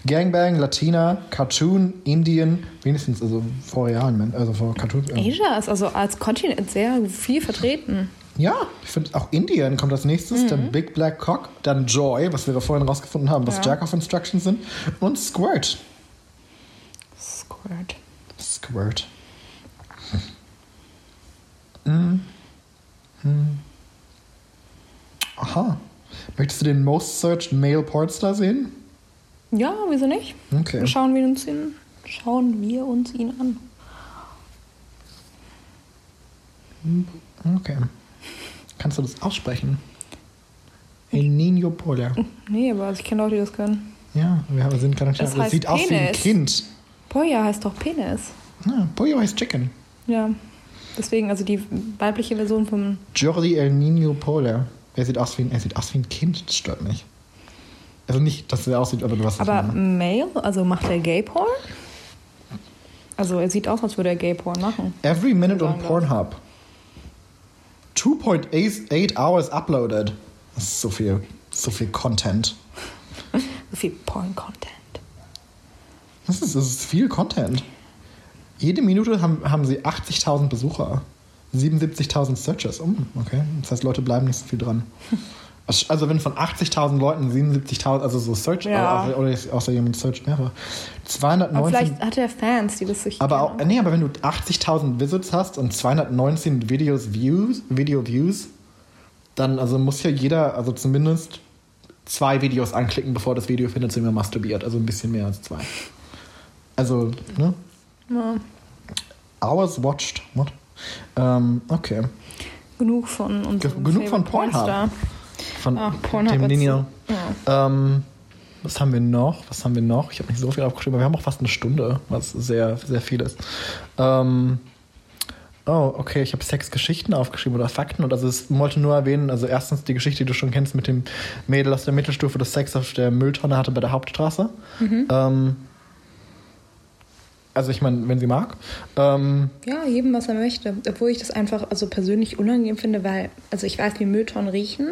Gangbang, Latina, Cartoon, Indian, wenigstens also vor Men- also vor Cartoon. Asia ist also als Kontinent sehr viel vertreten. Ja, ich finde auch Indien kommt als nächstes, dann Big Black Cock, dann Joy, was wir vorhin rausgefunden haben, was Ja. Jack of Instructions sind, und Squirt. Squirt. Squirt. Mm. Hm. Aha. Möchtest du den Most Searched Male Pornstar sehen? Ja, wieso nicht? Okay. Schauen wir uns ihn, schauen wir uns ihn an. Okay. Kannst du das aussprechen? El Nino Pola. Nee, aber ich kenne Leute, die das können. Ja, wir sind gerade Das Das heißt sieht aus wie ein Penis. Kind. Poja heißt doch Penis. Ah, Pollo heißt Chicken. Ja. Deswegen, also die weibliche Version vom. Jordi El Nino Pola. Er sieht aus wie ein, er sieht aus wie ein Kind, das stört mich. Also nicht, dass er aussieht, aber du hast Aber Male, also macht er Gay-Porn? Also er sieht aus, als würde er Gay-Porn machen. Every minute on. Pornhub. 2.8 hours uploaded. Das ist so viel, so viel Content. So viel Porn-Content. Das ist, das ist viel Content. Jede Minute haben, haben sie 80.000 Besucher. 77.000 Searches. Oh, okay. Das heißt, Leute bleiben nicht so viel dran. Also wenn von 80.000 Leuten 77.000, also so Search, Ja. oder, oder außer jemand searcht mehrere. Aber 219 vielleicht hat er Fans, die das sich. Aber auch, nee, aber wenn du 80.000 Visits hast und 219 Videos Views, Video Views, dann also muss ja jeder, also zumindest zwei Videos anklicken, bevor das Video findet, sind wir masturbiert. Also ein bisschen mehr als zwei. Also, ne? Ja, Hours watched. What? Ähm, okay. genug von unserem genug von Pornhub. Pornstar. Von Pornhub dem Linear. Ja. Ähm, was haben wir noch? Was haben wir noch? Ich habe nicht so viel aufgeschrieben, aber wir haben auch fast eine Stunde, was sehr, sehr viel ist. Ähm, oh, okay, ich habe sechs Geschichten aufgeschrieben oder Fakten und also es wollte nur erwähnen, also erstens die Geschichte, die du schon kennst mit dem Mädel aus der Mittelstufe, das Sex auf der Mülltonne hatte bei der Hauptstraße. Ähm, also ich meine, wenn sie mag. Ähm, Ja, jedem, was er möchte. Obwohl ich das einfach also persönlich unangenehm finde, weil, also ich weiß, wie Mülltonnen riechen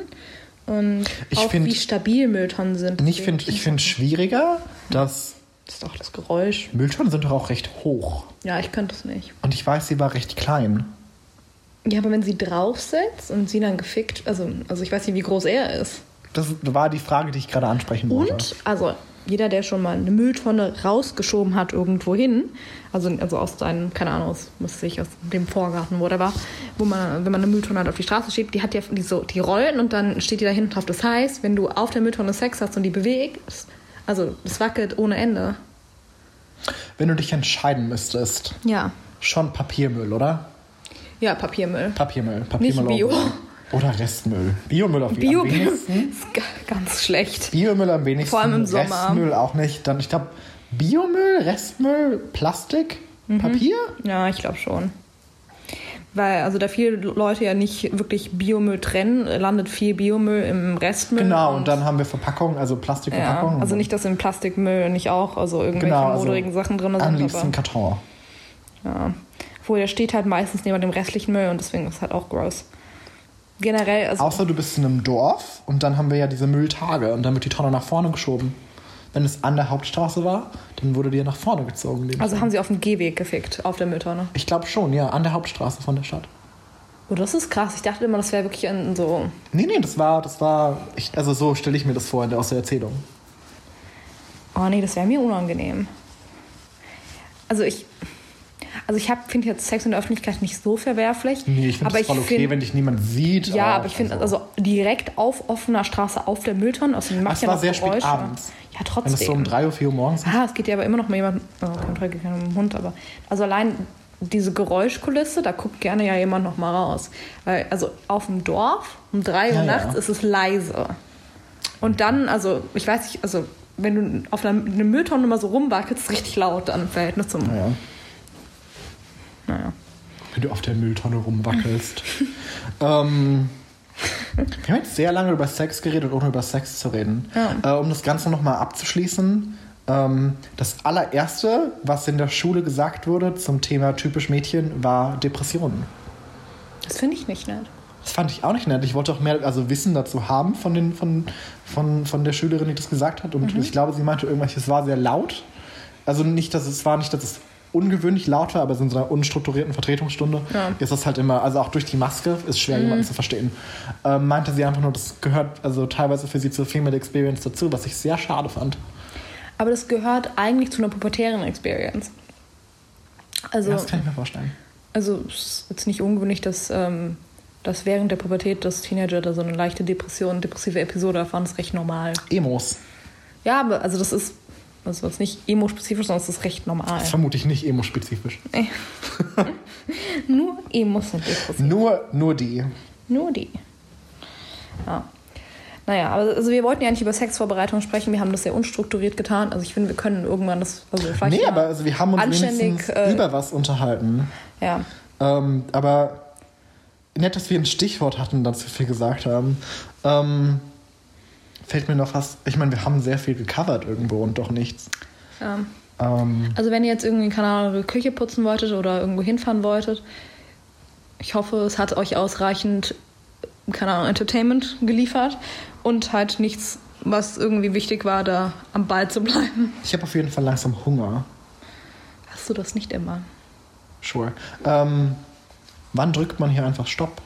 und Ich auch find- wie stabil Mülltonnen sind. ich Deswegen- finde ich find schwieriger, dass Das ist doch das Geräusch. Mülltonnen sind doch auch recht hoch. Ja, ich könnte es nicht. Und ich weiß, sie war recht klein. Ja, aber wenn sie draufsetzt und sie dann gefickt, also, also ich weiß nicht, wie groß er ist. Das war die Frage, die ich gerade ansprechen wollte. Und, also jeder, der schon mal eine Mülltonne rausgeschoben hat irgendwo hin, also, also aus seinem, keine Ahnung, aus, muss ich aus dem Vorgarten, whatever, wo man, wenn man eine Mülltonne halt auf die Straße schiebt, die hat ja die, so, die Rollen und dann steht die da hinten drauf. Das heißt, wenn du auf der Mülltonne Sex hast und die bewegst, also es wackelt ohne Ende. Wenn du dich entscheiden müsstest, Ja. schon Papiermüll, oder? Ja, Papiermüll. Papiermüll. Papiermüll Bio. Oder, oder Restmüll. Biomüll auf jeden Bio am wenigsten. ganz schlecht. Biomüll am wenigsten. Vor allem im Sommer. Restmüll auch nicht. Dann, ich glaube, Biomüll, Restmüll, Plastik, Mhm. Papier? Ja, ich glaube schon. Weil also da viele Leute ja nicht wirklich Biomüll trennen, landet viel Biomüll im Restmüll. Genau, und dann haben wir Verpackungen, also ja, Plastikverpackungen. also nicht, dass im Plastikmüll nicht auch also irgendwelche Genau, also moderigen Sachen drin Am sind. liebsten Aber, Karton. ja. Obwohl, der steht halt meistens neben dem restlichen Müll und deswegen ist es halt auch gross. Generell, also Außer du bist in einem Dorf und dann haben wir ja diese Mülltage und dann wird die Tonne nach vorne geschoben. Wenn es an der Hauptstraße war, dann wurde die ja nach vorne gezogen. Also Tonne. haben sie auf dem Gehweg gefickt, auf der Mülltonne. ich glaube schon, ja, an der Hauptstraße von der Stadt. Oh, das ist krass. Ich dachte immer, das wäre wirklich in so. Nee, nee, das war, das war, ich, also so stelle ich mir das vor in der, aus der Erzählung. Oh nee, das wäre mir unangenehm. Also ich. Also ich finde jetzt Sex in der Öffentlichkeit nicht so verwerflich. Nee, ich finde aber das voll okay, find- wenn dich niemand sieht. Ja, auch, aber ich finde, also, direkt auf offener Straße auf der Mülltonne, also macht Es ja war noch sehr spät Geräusche. abends. Ja, Wenn trotzdem. es so um drei Uhr, vier Uhr morgens ist. Ah, es geht ja aber immer noch mal jemand, oh, kein Teufel, kein Hund, aber also allein diese Geräuschkulisse, da guckt gerne ja jemand noch mal raus. Weil, also auf dem Dorf um drei Uhr Ja, ja. nachts ist es leise. Und dann, also ich weiß nicht, also wenn du auf einer eine Mülltonne mal so rumwackelst, ist es richtig laut dann im Verhältnis zum. Naja, Naja. wenn du auf der Mülltonne rumwackelst. ähm, wir haben jetzt sehr lange über Sex geredet, ohne über Sex zu reden. Ja. Äh, um das Ganze nochmal abzuschließen. Ähm, das allererste, was in der Schule gesagt wurde zum Thema typisch Mädchen, war Depressionen. Das finde ich nicht nett. Das fand ich auch nicht nett. Ich wollte auch mehr also Wissen dazu haben von, den, von, von, von der Schülerin, die das gesagt hat. Und ich glaube, sie meinte irgendwas, es war sehr laut. Also nicht, dass es war nicht, dass es ungewöhnlich laut war, aber so in so einer unstrukturierten Vertretungsstunde Ja. ist das halt immer, also auch durch die Maske ist schwer, jemanden zu verstehen. Ähm, meinte sie einfach nur, das gehört also teilweise für sie zur Female Experience dazu, was ich sehr schade fand. Aber das gehört eigentlich zu einer pubertären Experience. Also, Ja, das kann ich mir vorstellen. also es ist jetzt nicht ungewöhnlich, dass, ähm, dass während der Pubertät das Teenager da so eine leichte Depression, depressive Episode erfahren, ist recht normal. Emos. Ja, aber also das ist, also ist nicht emo-spezifisch, sondern es ist recht normal. Das vermute ich nicht emo-spezifisch. Nur Emos sind depressiv. Nur, nur die. Nur die. Ja. Naja, aber also wir wollten ja nicht über Sexvorbereitung sprechen, wir haben das sehr unstrukturiert getan. Also ich finde, wir können irgendwann das, also vielleicht Nee, aber also wir haben uns anständig, äh, über was unterhalten. ja. Ähm, aber nett, dass wir ein Stichwort hatten, dass wir viel gesagt haben. Ähm, fällt mir noch was. Ich meine, wir haben sehr viel gecovert irgendwo und doch nichts. Ja. Ähm, Also wenn ihr jetzt irgendwie, keine Ahnung, eure Küche putzen wolltet oder irgendwo hinfahren wolltet, ich hoffe, es hat euch ausreichend, keine Ahnung, Entertainment geliefert und halt nichts, was irgendwie wichtig war, da am Ball zu bleiben. ich habe auf jeden Fall langsam Hunger. Hast du das nicht immer? Sure. Ähm, wann drückt man hier einfach Stopp?